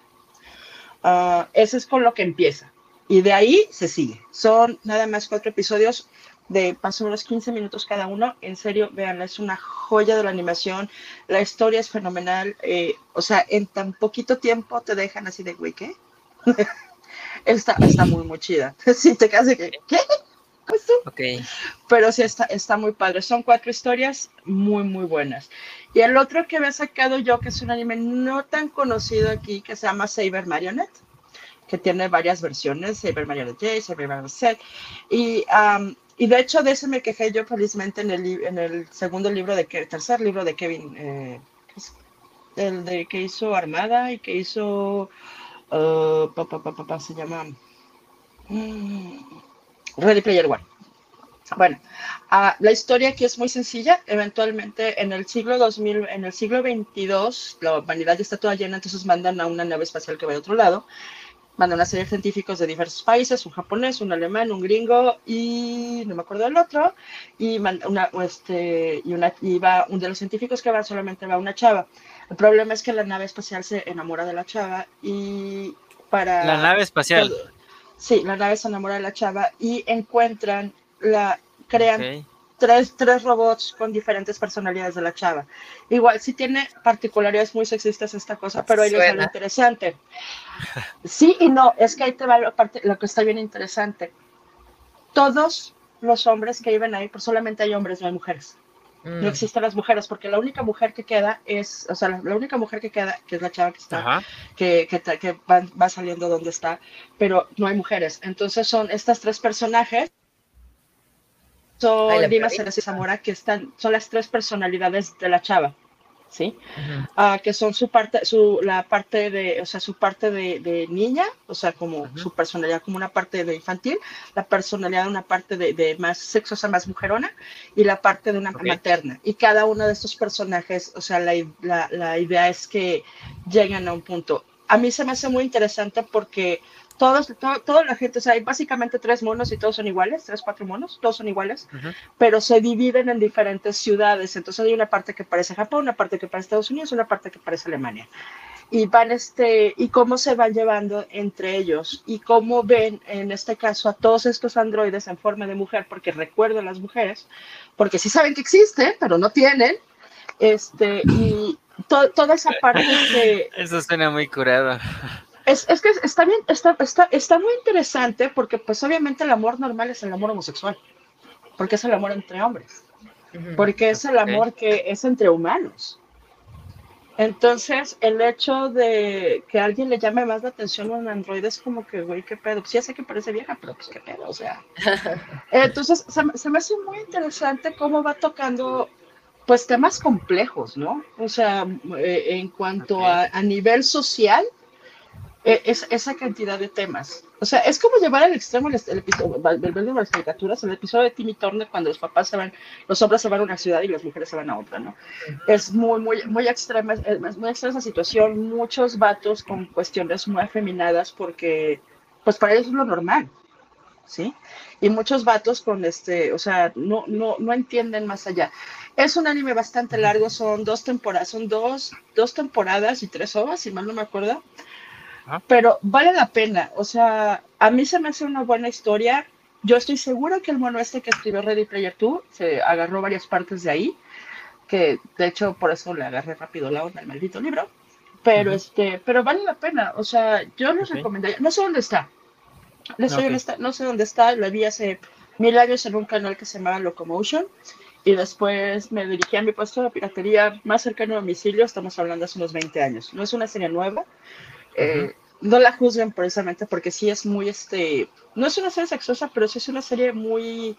Speaker 4: Uh, eso es con lo que empieza. Y de ahí se sigue. Son nada más cuatro episodios de más o menos 15 minutos cada uno. En serio, vean, es una joya de la animación. La historia es fenomenal. Eh, o sea, en tan poquito tiempo te dejan así de, güey, ¿qué? [laughs] está, está muy, muy chida. [laughs] Si te quedas de que, ¿qué? Pues
Speaker 2: okay.
Speaker 4: Pero sí, está, está muy padre. Son cuatro historias muy, muy buenas. Y el otro que había sacado yo, que es un anime no tan conocido aquí, que se llama Saber Marionette que tiene varias versiones, Saber Mario J, Saber Mario Z, y, y de hecho de ese me quejé yo felizmente en el, en el segundo libro de tercer libro de Kevin, eh, el de que hizo Armada y que hizo, uh, se llama mm, Ready Player One. Bueno, ah, la historia aquí es muy sencilla. Eventualmente, en el siglo 2000, en el siglo 22, la humanidad ya está toda llena, entonces mandan a una nave espacial que va de otro lado. Mandan a una serie de científicos de diversos países, un japonés, un alemán, un gringo y no me acuerdo del otro. Y, una, este, y, una, y va, un de los científicos que va solamente va una chava. El problema es que la nave espacial se enamora de la chava y para...
Speaker 2: La nave espacial.
Speaker 4: sí, la nave se enamora de la chava y encuentran la crean tres, tres robots con diferentes personalidades de la chava. Igual, sí tiene particularidades muy sexistas esta cosa, pero ahí es lo interesante. Sí y no, es que ahí te va lo, parte, lo que está bien interesante. Todos los hombres que viven ahí, pues solamente hay hombres, no hay mujeres. No mm. existen las mujeres, porque la única mujer que queda es, o sea, la, única mujer que queda, que es la chava que está, que, que, que va, va, saliendo donde está, pero no hay mujeres. Entonces son estas tres personajes son Dima, Zamora, que están, son las tres personalidades de la chava, ¿sí? Ah, que son su parte, su, la parte de, o sea, su parte de, niña, o sea, como su personalidad como una parte de infantil, la personalidad de una parte de, más sexosa, más mujerona, y la parte de una materna. Y cada uno de estos personajes, o sea, la, la, la idea es que lleguen a un punto. A mí se me hace muy interesante porque todos, toda la gente, o sea, hay básicamente tres monos y todos son iguales, tres, cuatro monos, todos son iguales, pero se dividen en diferentes ciudades. Entonces hay una parte que parece Japón, una parte que parece Estados Unidos, una parte que parece Alemania. Y van este, y cómo se van llevando entre ellos, y cómo ven en este caso a todos estos androides en forma de mujer, porque recuerdan las mujeres, porque sí saben que existen, pero no tienen, este, y toda esa parte que... [laughs]
Speaker 2: Eso suena muy curado.
Speaker 4: Es, es, que está bien, está, está, está muy interesante porque pues obviamente el amor normal es el amor homosexual, porque es el amor entre hombres, porque es el amor que es entre humanos. Entonces, el hecho de que alguien le llame más la atención a un androide es como que, güey, qué pedo. Pues ya sé que parece vieja, pero pues qué pedo, o sea. [laughs] Entonces, se, me hace muy interesante cómo va tocando, pues, temas complejos, ¿no? O sea, eh, en cuanto a, a, nivel social, es, esa cantidad de temas. O sea, es como llevar al extremo el, episodio de las caricaturas, el episodio de Timmy Turner cuando los papás se van, los hombres se van a una ciudad y las mujeres se van a otra, ¿no? Es muy, muy, muy extrema, es muy extrema esa situación, muchos vatos con cuestiones muy afeminadas porque, pues para ellos es lo normal, ¿sí? Y muchos vatos con este, o sea, no, no, no entienden más allá. Es un anime bastante largo, son dos temporadas, son dos, dos temporadas y tres ovas, si mal no me acuerdo. Pero vale la pena, o sea, a mí se me hace una buena historia. Yo estoy segura que el mono este que escribió Ready Player 2 se agarró varias partes de ahí, que de hecho por eso le agarré rápido la onda al maldito libro. Pero este, pero vale la pena, o sea, yo les recomendaría, no sé dónde está, no sé, dónde está, no sé dónde está, lo vi hace mil años en un canal que se llamaba Locomotion y después me dirigí a mi puesto de piratería más cercano a domicilio, estamos hablando hace unos 20 años. No es una serie nueva, eh, no la juzguen precisamente porque sí es muy, este, no es una serie sexosa, pero sí es una serie muy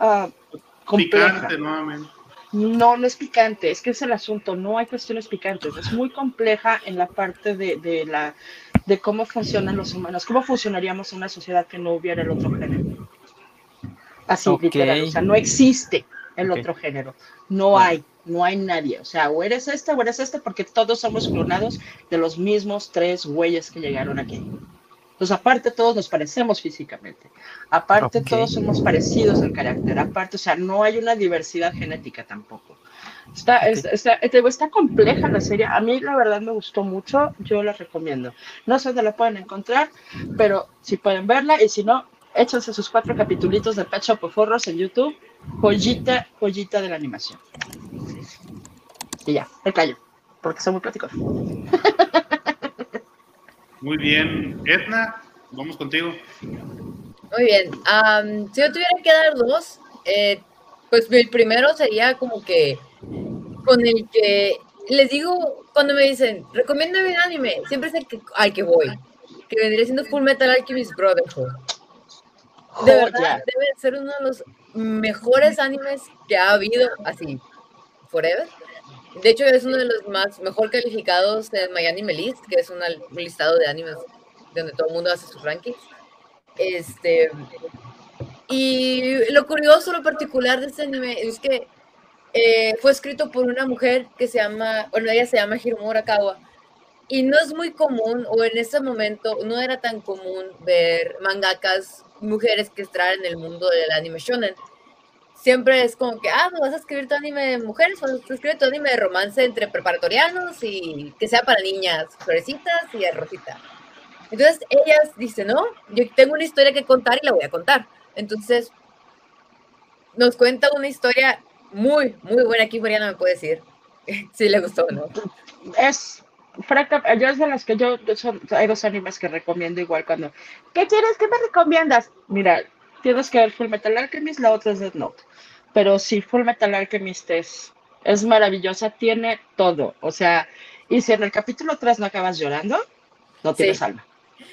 Speaker 4: uh, compleja. Picante, No, no es picante, es que es el asunto, no hay cuestiones picantes, es muy compleja en la parte de, de la, de cómo funcionan los humanos, cómo funcionaríamos en una sociedad que no hubiera el otro género. Así, literal, o sea, no existe el otro género, no hay no hay nadie. O sea, o eres este o eres este, porque todos somos clonados de los mismos tres güeyes que llegaron aquí. Entonces, aparte, todos nos parecemos físicamente. Aparte, todos somos parecidos en carácter. Aparte, o sea, no hay una diversidad genética tampoco. Está, está, está, compleja la serie. A mí, la verdad, me gustó mucho. Yo la recomiendo. No sé dónde la pueden encontrar, pero si pueden verla y si no, échense sus cuatro capitulitos de Pet Shop of Horrors en YouTube. Joyita, joyita de la animación. Y ya, me callo, porque soy muy práctico.
Speaker 1: Muy bien. Edna, vamos contigo.
Speaker 3: Muy bien. si yo tuviera que dar dos, eh, pues el primero sería como que con el que les digo, cuando me dicen, recomiendo un anime, siempre es el que, al que voy, que vendría siendo Full Metal Alchemist Brotherhood. De verdad, debe ser uno de los mejores animes que ha habido, así, forever. De hecho, es uno de los más mejor calificados en Miami List, que es un listado de animes donde todo el mundo hace sus rankings. Este, Y lo curioso, lo particular de este anime es que eh, fue escrito por una mujer que se llama, bueno, ella se llama Hiromu Arakawa. Y no es muy común, o en ese momento no era tan común ver mangakas mujeres que están en el mundo del anime shonen. Siempre es como que, ah, vas a escribir tu anime de mujeres, vas a escribir tu anime de romance entre preparatorianos y que sea para niñas, florecitas y rosita. Entonces ellas dicen, no, yo tengo una historia que contar y la voy a contar. Entonces nos cuenta una historia muy, muy buena. Aquí Mariana me puede decir [laughs] si le gustó o no.
Speaker 4: Es, franca, yo es de las que yo, son, hay dos animes que recomiendo igual cuando, ¿qué quieres? ¿Qué me recomiendas? Mira, tienes que ver Full Metal Alchemist, la otra es Death Note. Pero sí, Full Metal Alchemist es, es maravillosa, tiene todo. O sea, y si en el capítulo 3 no acabas llorando, no tienes alma.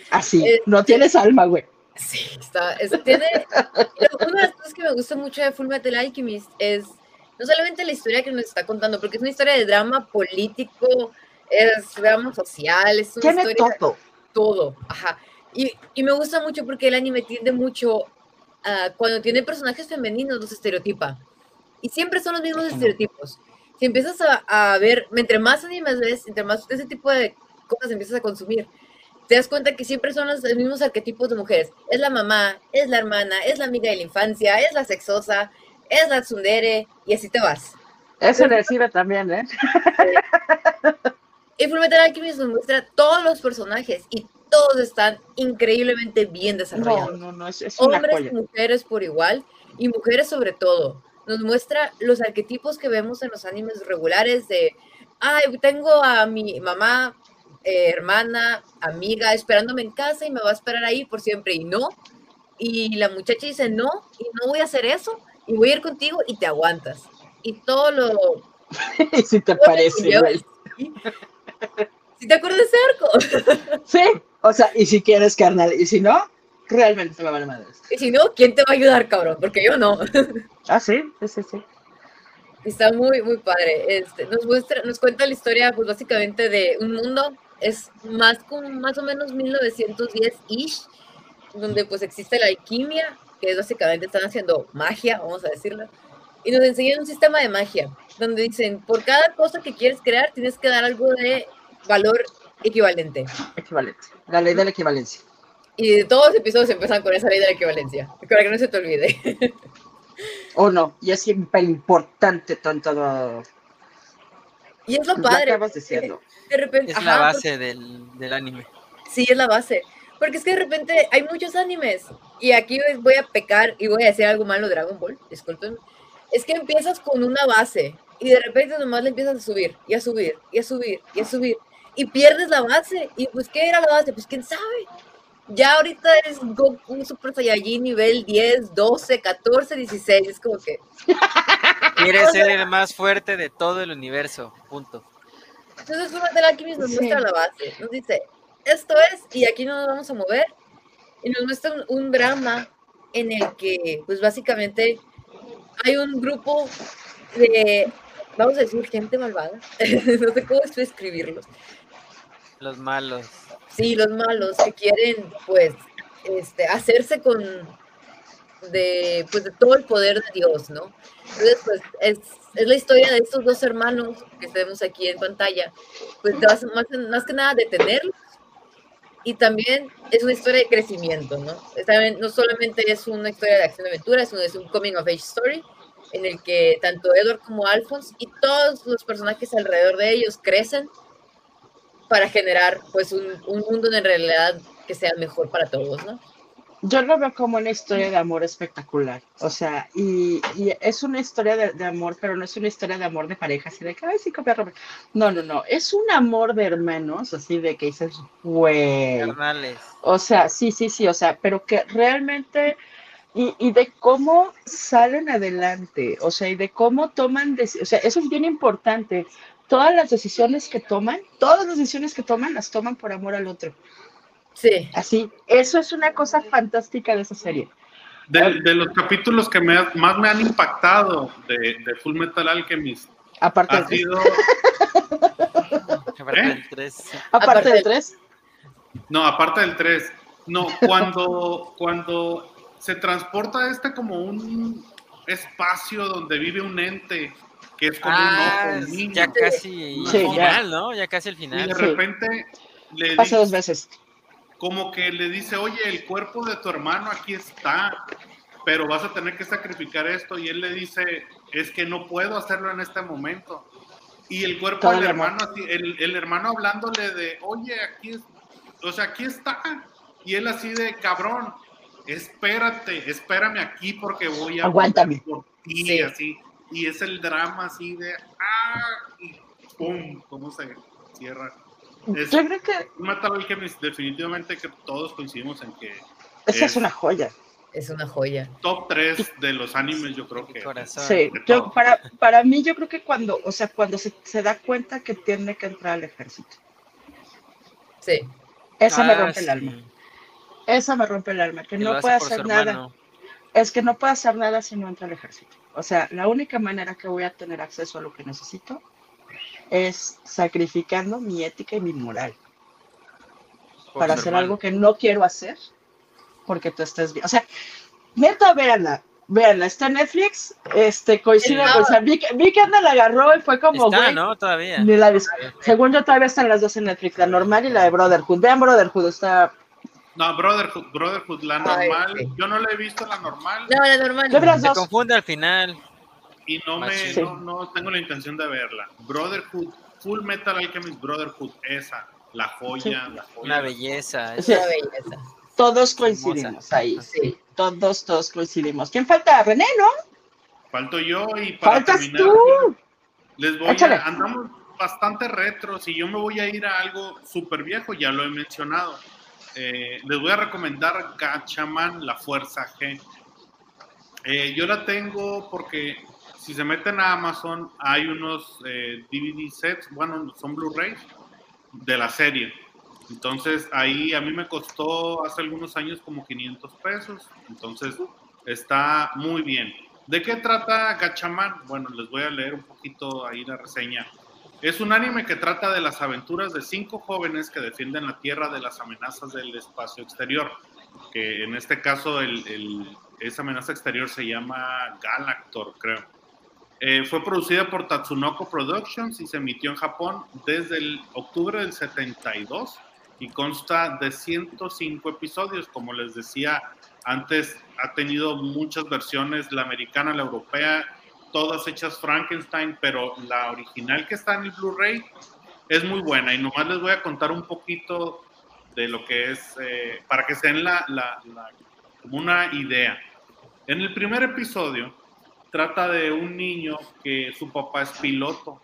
Speaker 4: Así, eh, no tienes alma, güey.
Speaker 3: Sí, está, tiene, una de las cosas que me gusta mucho de Full Metal Alchemist es no solamente la historia que nos está contando, porque es una historia de drama político, es drama social, es una
Speaker 4: tiene
Speaker 3: historia...
Speaker 4: todo.
Speaker 3: Todo, ajá. Y, y, me gusta mucho porque el anime tiende mucho a cuando tiene personajes femeninos los estereotipa. Y siempre son los mismos estereotipos. Si empiezas a, a ver, entre más animes ves, entre más ese tipo de cosas empiezas a consumir, te das cuenta que siempre son los mismos arquetipos de mujeres. Es la mamá, es la hermana, es la amiga de la infancia, es la sexosa, es la tsundere, y así te vas.
Speaker 4: Eso recibe también, ¿eh?
Speaker 3: Y Fullmetal Alchemist nos muestra todos los personajes y todos están increíblemente bien desarrollados.
Speaker 4: No, no, no, es,
Speaker 3: Hombres y mujeres por igual, y mujeres sobre todo. Nos muestra los arquetipos que vemos en los animes regulares de, ay, tengo a mi mamá eh, hermana, amiga, esperándome en casa y me va a esperar ahí por siempre y no. Y la muchacha dice, no, y no voy a hacer eso, y voy a ir contigo y te aguantas. Y todo lo... [laughs]
Speaker 4: si te parece, güey.
Speaker 3: Si te acuerdas de ese
Speaker 4: arco. sí, o sea, y si quieres, carnal, y si no, realmente te va a valer madres.
Speaker 3: Y si no, ¿quién te va a ayudar, cabrón? Porque yo no.
Speaker 4: ah, sí, sí, sí.
Speaker 3: Está muy, muy padre. Este, nos muestra, nos cuenta la historia, pues básicamente de un mundo es más como más o menos 1910-ish, donde pues existe la alquimia, que es básicamente están haciendo magia, vamos a decirlo, y nos enseñan un sistema de magia, donde dicen, por cada cosa que quieres crear, tienes que dar algo de valor equivalente.
Speaker 4: Equivalente, la ley de la equivalencia.
Speaker 3: Y todos los episodios empiezan con esa ley de la equivalencia, para que no se te olvide.
Speaker 4: O [laughs] oh, no, y es siempre importante tanto...
Speaker 3: Y es lo padre.
Speaker 4: Acabas diciendo
Speaker 3: de repente...
Speaker 2: Es la base del, del anime.
Speaker 3: Sí, es la base. Porque es que de repente hay muchos animes. Y aquí voy a pecar y voy a decir algo malo Dragon Ball, disculpen. Es que empiezas con una base y de repente nomás le empiezas a subir y a subir y a subir y a subir y pierdes la base. Y pues, ¿qué era la base? Pues, ¿quién sabe? Ya ahorita es Goku Super Saiyajin nivel 10, 12, 14, 16. Es como que.
Speaker 2: Quiere [laughs] ser el más fuerte de todo el universo. Punto.
Speaker 3: Entonces Fullmetal Alchemist nos muestra la base, nos dice, esto es, y aquí no nos vamos a mover, y nos muestra un, drama en el que, pues básicamente, hay un grupo de, vamos a decir, gente malvada, [laughs] no sé cómo escribirlos.
Speaker 2: Los malos.
Speaker 3: Sí, los malos que quieren, pues, este, hacerse con de, pues, de todo el poder de Dios, ¿no? Entonces, pues, es es la historia de estos dos hermanos que tenemos aquí en pantalla, pues más, más que nada detenerlos y también es una historia de crecimiento, ¿no? no solamente es una historia de acción y aventura, sino es un coming of age story en el que tanto Edward como Alphonse y todos los personajes alrededor de ellos crecen para generar pues un, un mundo en realidad que sea mejor para todos, ¿no?
Speaker 4: Yo lo veo como una historia de amor espectacular. O sea, y, es una historia de, amor, pero no es una historia de amor de pareja, así de que, ay, sí, copia Robert. No, no, no. Es un amor de hermanos, así de que dices, güey. O sea, sí, sí, sí. O sea, pero que realmente. Y, y, de cómo salen adelante, o sea, y de cómo toman, o sea, eso es bien importante. Todas las decisiones que toman, todas las decisiones que toman, las toman por amor al otro.
Speaker 3: Sí.
Speaker 4: Así, eso es una cosa fantástica de esa serie.
Speaker 1: De, los capítulos que más me han impactado de, Full Metal Alchemist,
Speaker 4: aparte
Speaker 1: ha sido...
Speaker 2: Aparte del 3.
Speaker 4: Aparte del 3.
Speaker 1: No, aparte del 3. No, cuando, cuando se transporta a este como un espacio donde vive un ente que es como
Speaker 2: Ah,
Speaker 1: un ojo, un niño.
Speaker 2: ya casi
Speaker 4: Sí,
Speaker 2: el
Speaker 4: ya.
Speaker 2: final, ¿no? Ya casi el
Speaker 1: Y
Speaker 2: final.
Speaker 1: de
Speaker 4: Sí.
Speaker 1: repente le
Speaker 4: Pasa dos veces.
Speaker 1: Como que le dice, oye, el cuerpo de tu hermano aquí está, pero vas a tener que sacrificar esto. Y él le dice, es que no puedo hacerlo en este momento. Y el cuerpo
Speaker 4: Todo
Speaker 1: del
Speaker 4: el
Speaker 1: hermano, así, el, el hermano hablándole de, oye, aquí, o sea, aquí está. Y él así de, cabrón, espérate, espérame aquí porque voy a...
Speaker 4: Aguántame.
Speaker 1: Por ti,
Speaker 3: Sí.
Speaker 1: así. Y es el drama así de, ah, y pum, cómo se cierra. Es-
Speaker 4: Yo creo que
Speaker 1: Metal Alchemist, definitivamente que todos coincidimos en que
Speaker 4: esa
Speaker 1: Es-
Speaker 4: es una joya.
Speaker 3: Es una joya.
Speaker 1: top 3 de los animes, yo creo que.
Speaker 2: corazón.
Speaker 4: Sí, yo, para, para mí yo creo que cuando, o sea, cuando se, se da cuenta que tiene que entrar al ejército.
Speaker 3: Sí.
Speaker 4: Esa me
Speaker 2: Ah,
Speaker 4: rompe el alma. Esa me rompe el alma, que no puede hacer nada.
Speaker 2: hermano.
Speaker 4: Es que no puede hacer nada si no entra al ejército. O sea, la única manera que voy a tener acceso a lo que necesito es sacrificando mi ética y mi moral para hacer
Speaker 2: hermano.
Speaker 4: algo que no quiero hacer porque tú estés bien. O sea, neta, véanla. Véanla, está en Netflix, este, coincide,
Speaker 3: Está.
Speaker 4: o sea, vi, que- vi que Ana la agarró y fue como,
Speaker 2: Está,
Speaker 4: güey,
Speaker 2: ¿no? Todavía.
Speaker 4: ni la vis- Según yo, todavía están las dos en Netflix, la normal y la de Brotherhood. Vean Brotherhood, está...
Speaker 1: No, Brotherhood, Brotherhood, la
Speaker 3: Ay,
Speaker 1: normal.
Speaker 3: sí.
Speaker 1: yo no la he visto la normal
Speaker 3: No, la normal.
Speaker 2: Se confunde al final.
Speaker 1: Y no me
Speaker 2: Machín.
Speaker 1: no, no tengo la intención de verla. Brotherhood, Full Metal Alchemist Brotherhood, esa, la joya, la joya.
Speaker 2: Una belleza.
Speaker 3: Es una belleza.
Speaker 4: Todos coincidimos ahí,
Speaker 3: Sí.
Speaker 4: Todos, todos coincidimos. ¿Quién falta? René, ¿no?
Speaker 1: Falto yo y para
Speaker 4: Faltas
Speaker 1: terminar,
Speaker 4: tú.
Speaker 1: les voy
Speaker 4: Échale.
Speaker 1: a, andamos bastante retros y yo me voy a ir a algo súper viejo, ya lo he mencionado. Eh, les voy a recomendar Gachaman, la Fuerza G. Eh, yo la tengo porque si se meten a Amazon hay unos eh, DVD sets, bueno, son Blu-rays de la serie. Entonces ahí a mí me costó hace algunos años como 500 pesos. Entonces está muy bien. ¿De qué trata Gachaman? Bueno, les voy a leer un poquito ahí la reseña. Es un anime que trata de las aventuras de cinco jóvenes que defienden la Tierra de las amenazas del espacio exterior. Que en este caso esa amenaza exterior se llama Galactor, creo. Eh, fue producida por Tatsunoko Productions y se emitió en Japón desde el octubre del 72 y consta de 105 episodios. Como les decía antes, ha tenido muchas versiones, la americana, la europea, todas hechas Frankenstein, pero la original que está en el Blu-ray es muy buena y nomás les voy a contar un poquito de lo que es, eh, para que se den la, una idea. En el primer episodio trata de un niño que su papá es piloto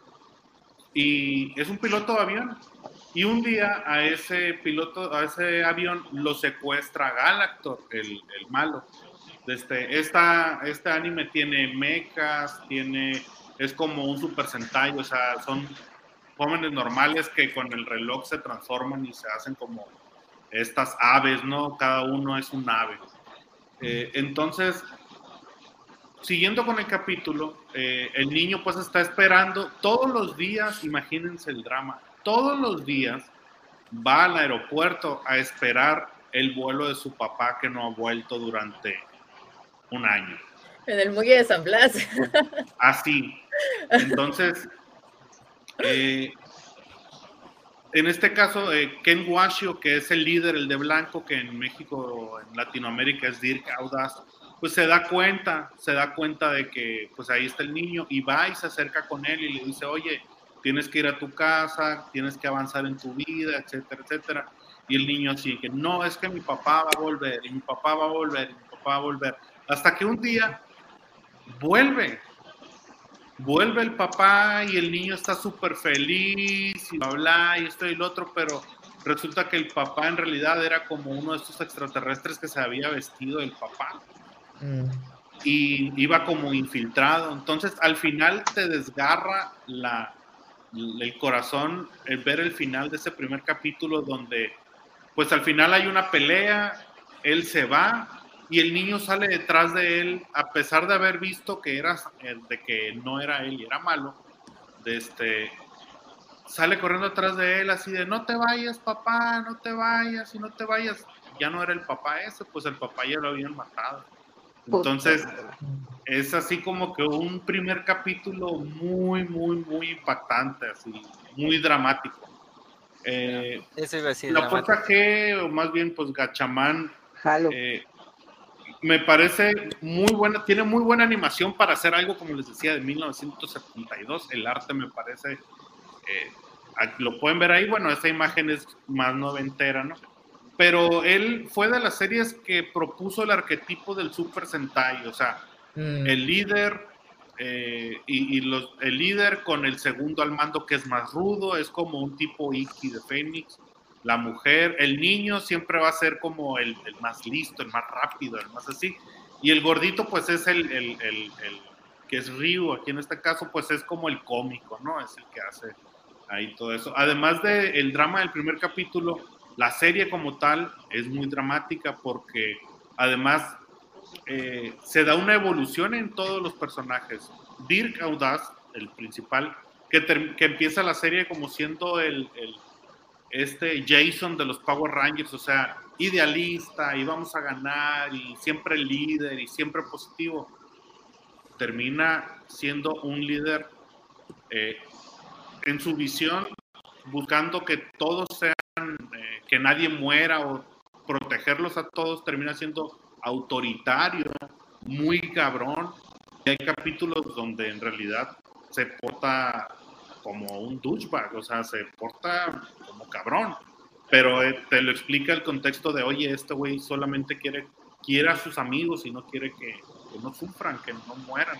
Speaker 1: y es un piloto de avión y un día a ese piloto, a ese avión lo secuestra Galactor, el, el malo. Este, esta, este anime tiene mechas, tiene, es como un super sentai, o sea, son jóvenes normales que con el reloj se transforman y se hacen como estas aves, ¿no? Cada uno es un ave. Eh, entonces, siguiendo con el capítulo, eh, el niño pues está esperando todos los días, imagínense el drama, todos los días va al aeropuerto a esperar el vuelo de su papá que no ha vuelto durante un año.
Speaker 3: En el muelle de San Blas. [laughs]
Speaker 1: Así. Entonces, eh, en este caso, eh, Ken Washio, que es el líder, el de blanco, que en México, en Latinoamérica es Dirk Audaz, pues se da cuenta, se da cuenta de que pues ahí está el niño y va y se acerca con él y le dice, oye, tienes que ir a tu casa, tienes que avanzar en tu vida, etcétera, etcétera. Y el niño así que, no, es que mi papá va a volver, y mi papá va a volver, y mi papá va a volver. Hasta que un día vuelve, vuelve el papá y el niño está súper feliz y bla, bla, y esto y lo otro, pero resulta que el papá en realidad era como uno de estos extraterrestres que se había vestido del papá Y iba como infiltrado. Entonces, al final te desgarra la, el corazón ver el final de ese primer capítulo donde, pues al final hay una pelea, él se va y el niño sale detrás de él, a pesar de haber visto que era, eh, de que no era él y era malo, de este, sale corriendo atrás de él así de, no te vayas papá, no te vayas y no te vayas, ya no era el papá ese, pues el papá ya lo habían matado. Entonces, es así como que un primer capítulo muy, muy, muy impactante, así, muy dramático. Eh,
Speaker 2: Eso iba a decir.
Speaker 1: la puerta G, o más bien, pues Gachamán,
Speaker 4: Jalo.
Speaker 1: eh, me parece muy buena, tiene muy buena animación para hacer algo, como les decía, de 1972. El arte me parece, eh, lo pueden ver ahí, bueno, esa imagen es más noventera, ¿no? Pero él fue de las series que propuso el arquetipo del Super Sentai, o sea,
Speaker 3: Mm.
Speaker 1: el líder eh, y, y los, el líder con el segundo al mando que es más rudo, es como un tipo Iki de Fénix. La mujer, el niño siempre va a ser como el, el más listo, el más rápido, el más así. Y el gordito, pues es el, el- el- que es Ryu, aquí en este caso, pues es como el cómico, ¿no? Es el que hace ahí todo eso. Además del drama del primer capítulo, la serie como tal es muy dramática porque además eh, se da una evolución en todos los personajes. Dirk Audaz, el principal, que, que empieza la serie como siendo el, este Jason de los Power Rangers, o sea, idealista y vamos a ganar y siempre líder y siempre positivo, termina siendo un líder eh, en su visión, buscando que todos sean, que nadie muera o protegerlos a todos, termina siendo autoritario, muy cabrón. Y hay capítulos donde en realidad se porta como un douchebag, o sea, se porta como cabrón. Pero eh, te lo explica el contexto de, oye, este güey solamente quiere, quiere a sus amigos y no quiere que, que no sufran, que no mueran.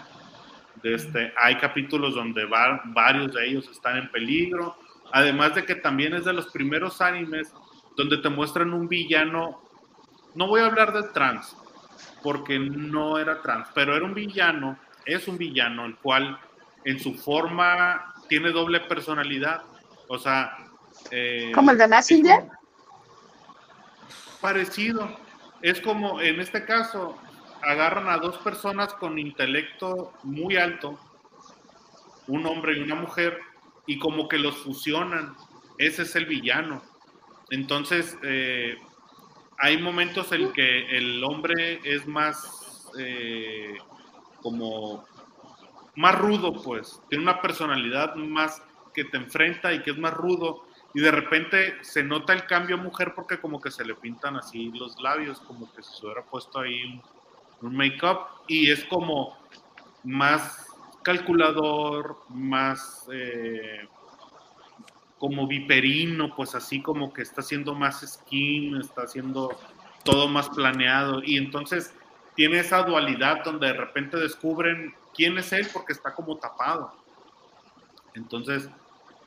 Speaker 1: Este, hay capítulos donde va- varios de ellos están en peligro. Además de que también es de los primeros animes donde te muestran un villano. No voy a hablar de trans, porque no era trans, pero era un villano, es un villano, el cual en su forma tiene doble personalidad. O sea, eh,
Speaker 4: ¿Como el de Messenger?
Speaker 1: parecido. Es como, en este caso, agarran a dos personas con intelecto muy alto, un hombre y una mujer, y como que los fusionan. Ese es el villano. Entonces, eh, hay momentos en que el hombre es más eh, como más rudo, pues, tiene una personalidad más que te enfrenta y que es más rudo, y de repente se nota el cambio mujer porque como que se le pintan así los labios, como que se hubiera puesto ahí un, un make-up, y es como más calculador, más eh, como viperino, pues así como que está haciendo más skin, está haciendo todo más planeado, y entonces tiene esa dualidad donde de repente descubren quién es él porque está como tapado. Entonces,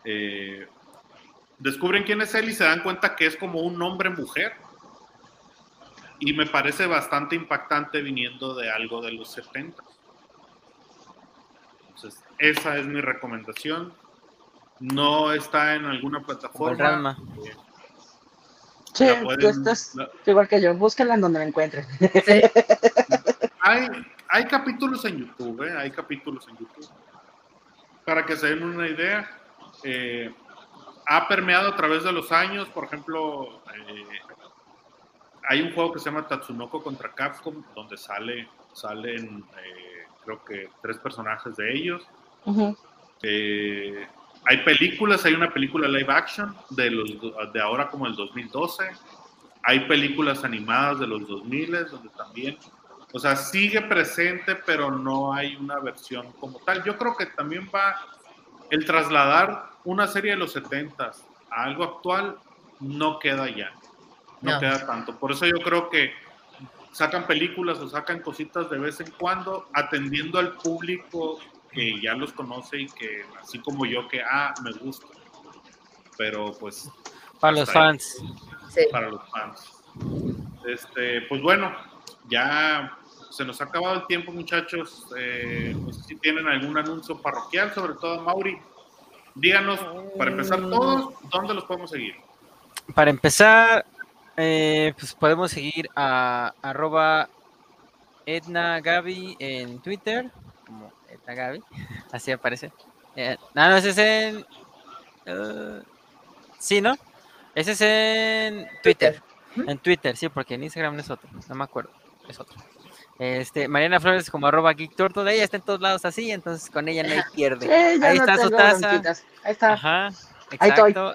Speaker 1: eh, descubren quién es él y se dan cuenta que es como un hombre-mujer. Y me parece bastante impactante viniendo de algo de los 70. Entonces, esa es mi recomendación. No está en alguna plataforma.
Speaker 4: Sí,
Speaker 1: pueden-
Speaker 4: tú estás
Speaker 1: la-
Speaker 4: igual que yo. Búsquenla en donde la encuentren.
Speaker 3: Sí.
Speaker 1: Hay, hay capítulos en YouTube, ¿eh? hay capítulos en YouTube. Para que se den una idea, eh, ha permeado a través de los años, por ejemplo, eh, hay un juego que se llama Tatsunoko contra Capcom, donde sale, salen, eh, creo que tres personajes de ellos. Eh, hay películas, hay una película live action de, los, de ahora como el 2012. Hay películas animadas de los 2000 donde también, o sea, sigue presente, pero no hay una versión como tal. Yo creo que también va el trasladar una serie de los 70 a algo actual, no queda ya, no,
Speaker 3: No.
Speaker 1: queda tanto. Por eso yo creo que sacan películas o sacan cositas de vez en cuando, atendiendo al público que ya los conoce y que, así como yo, que, ah, me gusta. Pero pues
Speaker 2: Para los fans.
Speaker 3: Sí.
Speaker 1: para los fans. Este, pues bueno, ya se nos ha acabado el tiempo, muchachos. Eh, no sé si tienen algún anuncio parroquial, sobre todo Mauri. Díganos, para empezar todos, ¿dónde los podemos seguir?
Speaker 2: Para empezar, eh, pues podemos seguir a arroba Edna Gaby en Twitter, como Edna Gaby, [laughs] así aparece. Eh, no, no, ese es en... eh, sí, ¿no? Ese es en Twitter. En Twitter, sí, porque en Instagram no es otro, no me acuerdo, es otro. Este, Mariana Flores como arroba Geek Turtle, ella está en todos lados así, entonces con ella no hay pierde. [laughs] Ahí
Speaker 4: no
Speaker 2: está su taza.
Speaker 4: bronquitas. Ahí está.
Speaker 2: Ajá,
Speaker 4: Ahí estoy.
Speaker 2: exacto.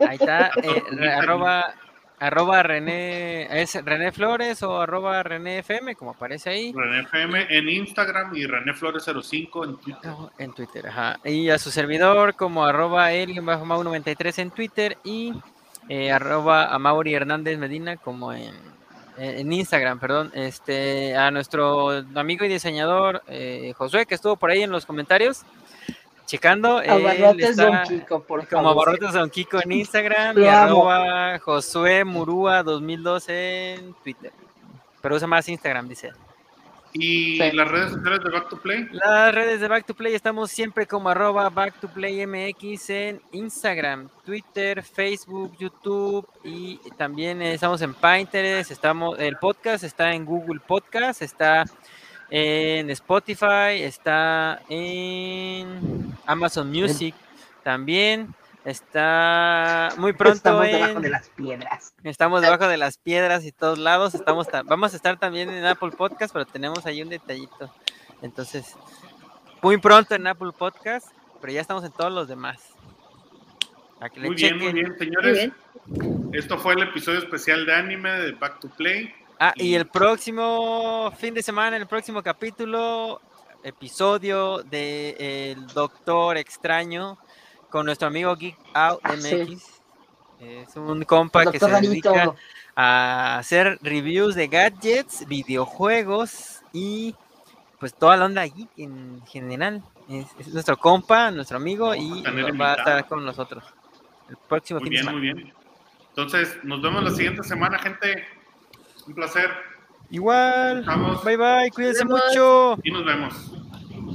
Speaker 2: Ahí está, eh, arroba, arroba René, es René Flores o arroba René FM, como aparece ahí.
Speaker 1: René FM en Instagram y René Flores 05 en Twitter.
Speaker 2: No, en Twitter, ajá. Y a su servidor como arroba el-mau93 en Twitter y eh, arroba a Mauri Hernández Medina como en, en Instagram, perdón. Este, a nuestro amigo y diseñador eh, Josué, que estuvo por ahí en los comentarios, checando.
Speaker 4: Abarrotes Don Kiko, por
Speaker 2: como
Speaker 4: favor.
Speaker 2: Abarrotes Don Kiko en [laughs] Instagram y arroba Josué Murúa 2012 en Twitter. Pero usa más Instagram, dice.
Speaker 1: Y
Speaker 4: Sí.
Speaker 1: las redes sociales de Back to Play.
Speaker 2: Las redes de Back to Play estamos siempre como arroba Back to Play MX en Instagram, Twitter, Facebook, YouTube y también estamos en Pinterest, estamos, el podcast está en Google Podcast, está en Spotify, está en Amazon Music también, está muy pronto
Speaker 4: Estamos
Speaker 2: en...
Speaker 4: debajo de las piedras.
Speaker 2: Estamos debajo de las piedras y todos lados. Estamos ta- vamos a estar también en Apple Podcast, pero tenemos ahí un detallito. Entonces, muy pronto en Apple Podcast, pero ya estamos en todos los demás. A que le
Speaker 1: Muy bien, muy bien,
Speaker 3: Muy
Speaker 1: señores.
Speaker 3: bien.
Speaker 1: Esto fue el episodio especial de anime de Back to Play.
Speaker 2: Ah, y el próximo fin de semana, el próximo capítulo, episodio de El Doctor Extraño con nuestro amigo Geek Out
Speaker 4: sí.
Speaker 2: MX. Es un compa que se
Speaker 4: Doctor
Speaker 2: dedica a hacer reviews de gadgets, videojuegos y pues toda la onda geek en general. Es, es nuestro compa, nuestro amigo y va a estar con nosotros el próximo
Speaker 1: Muy
Speaker 2: fin de
Speaker 1: bien,
Speaker 2: semana.
Speaker 1: muy bien. Entonces, nos vemos la siguiente semana, gente. Un placer.
Speaker 2: Igual,
Speaker 1: Estamos.
Speaker 2: bye bye, cuídense mucho.
Speaker 1: Y nos vemos.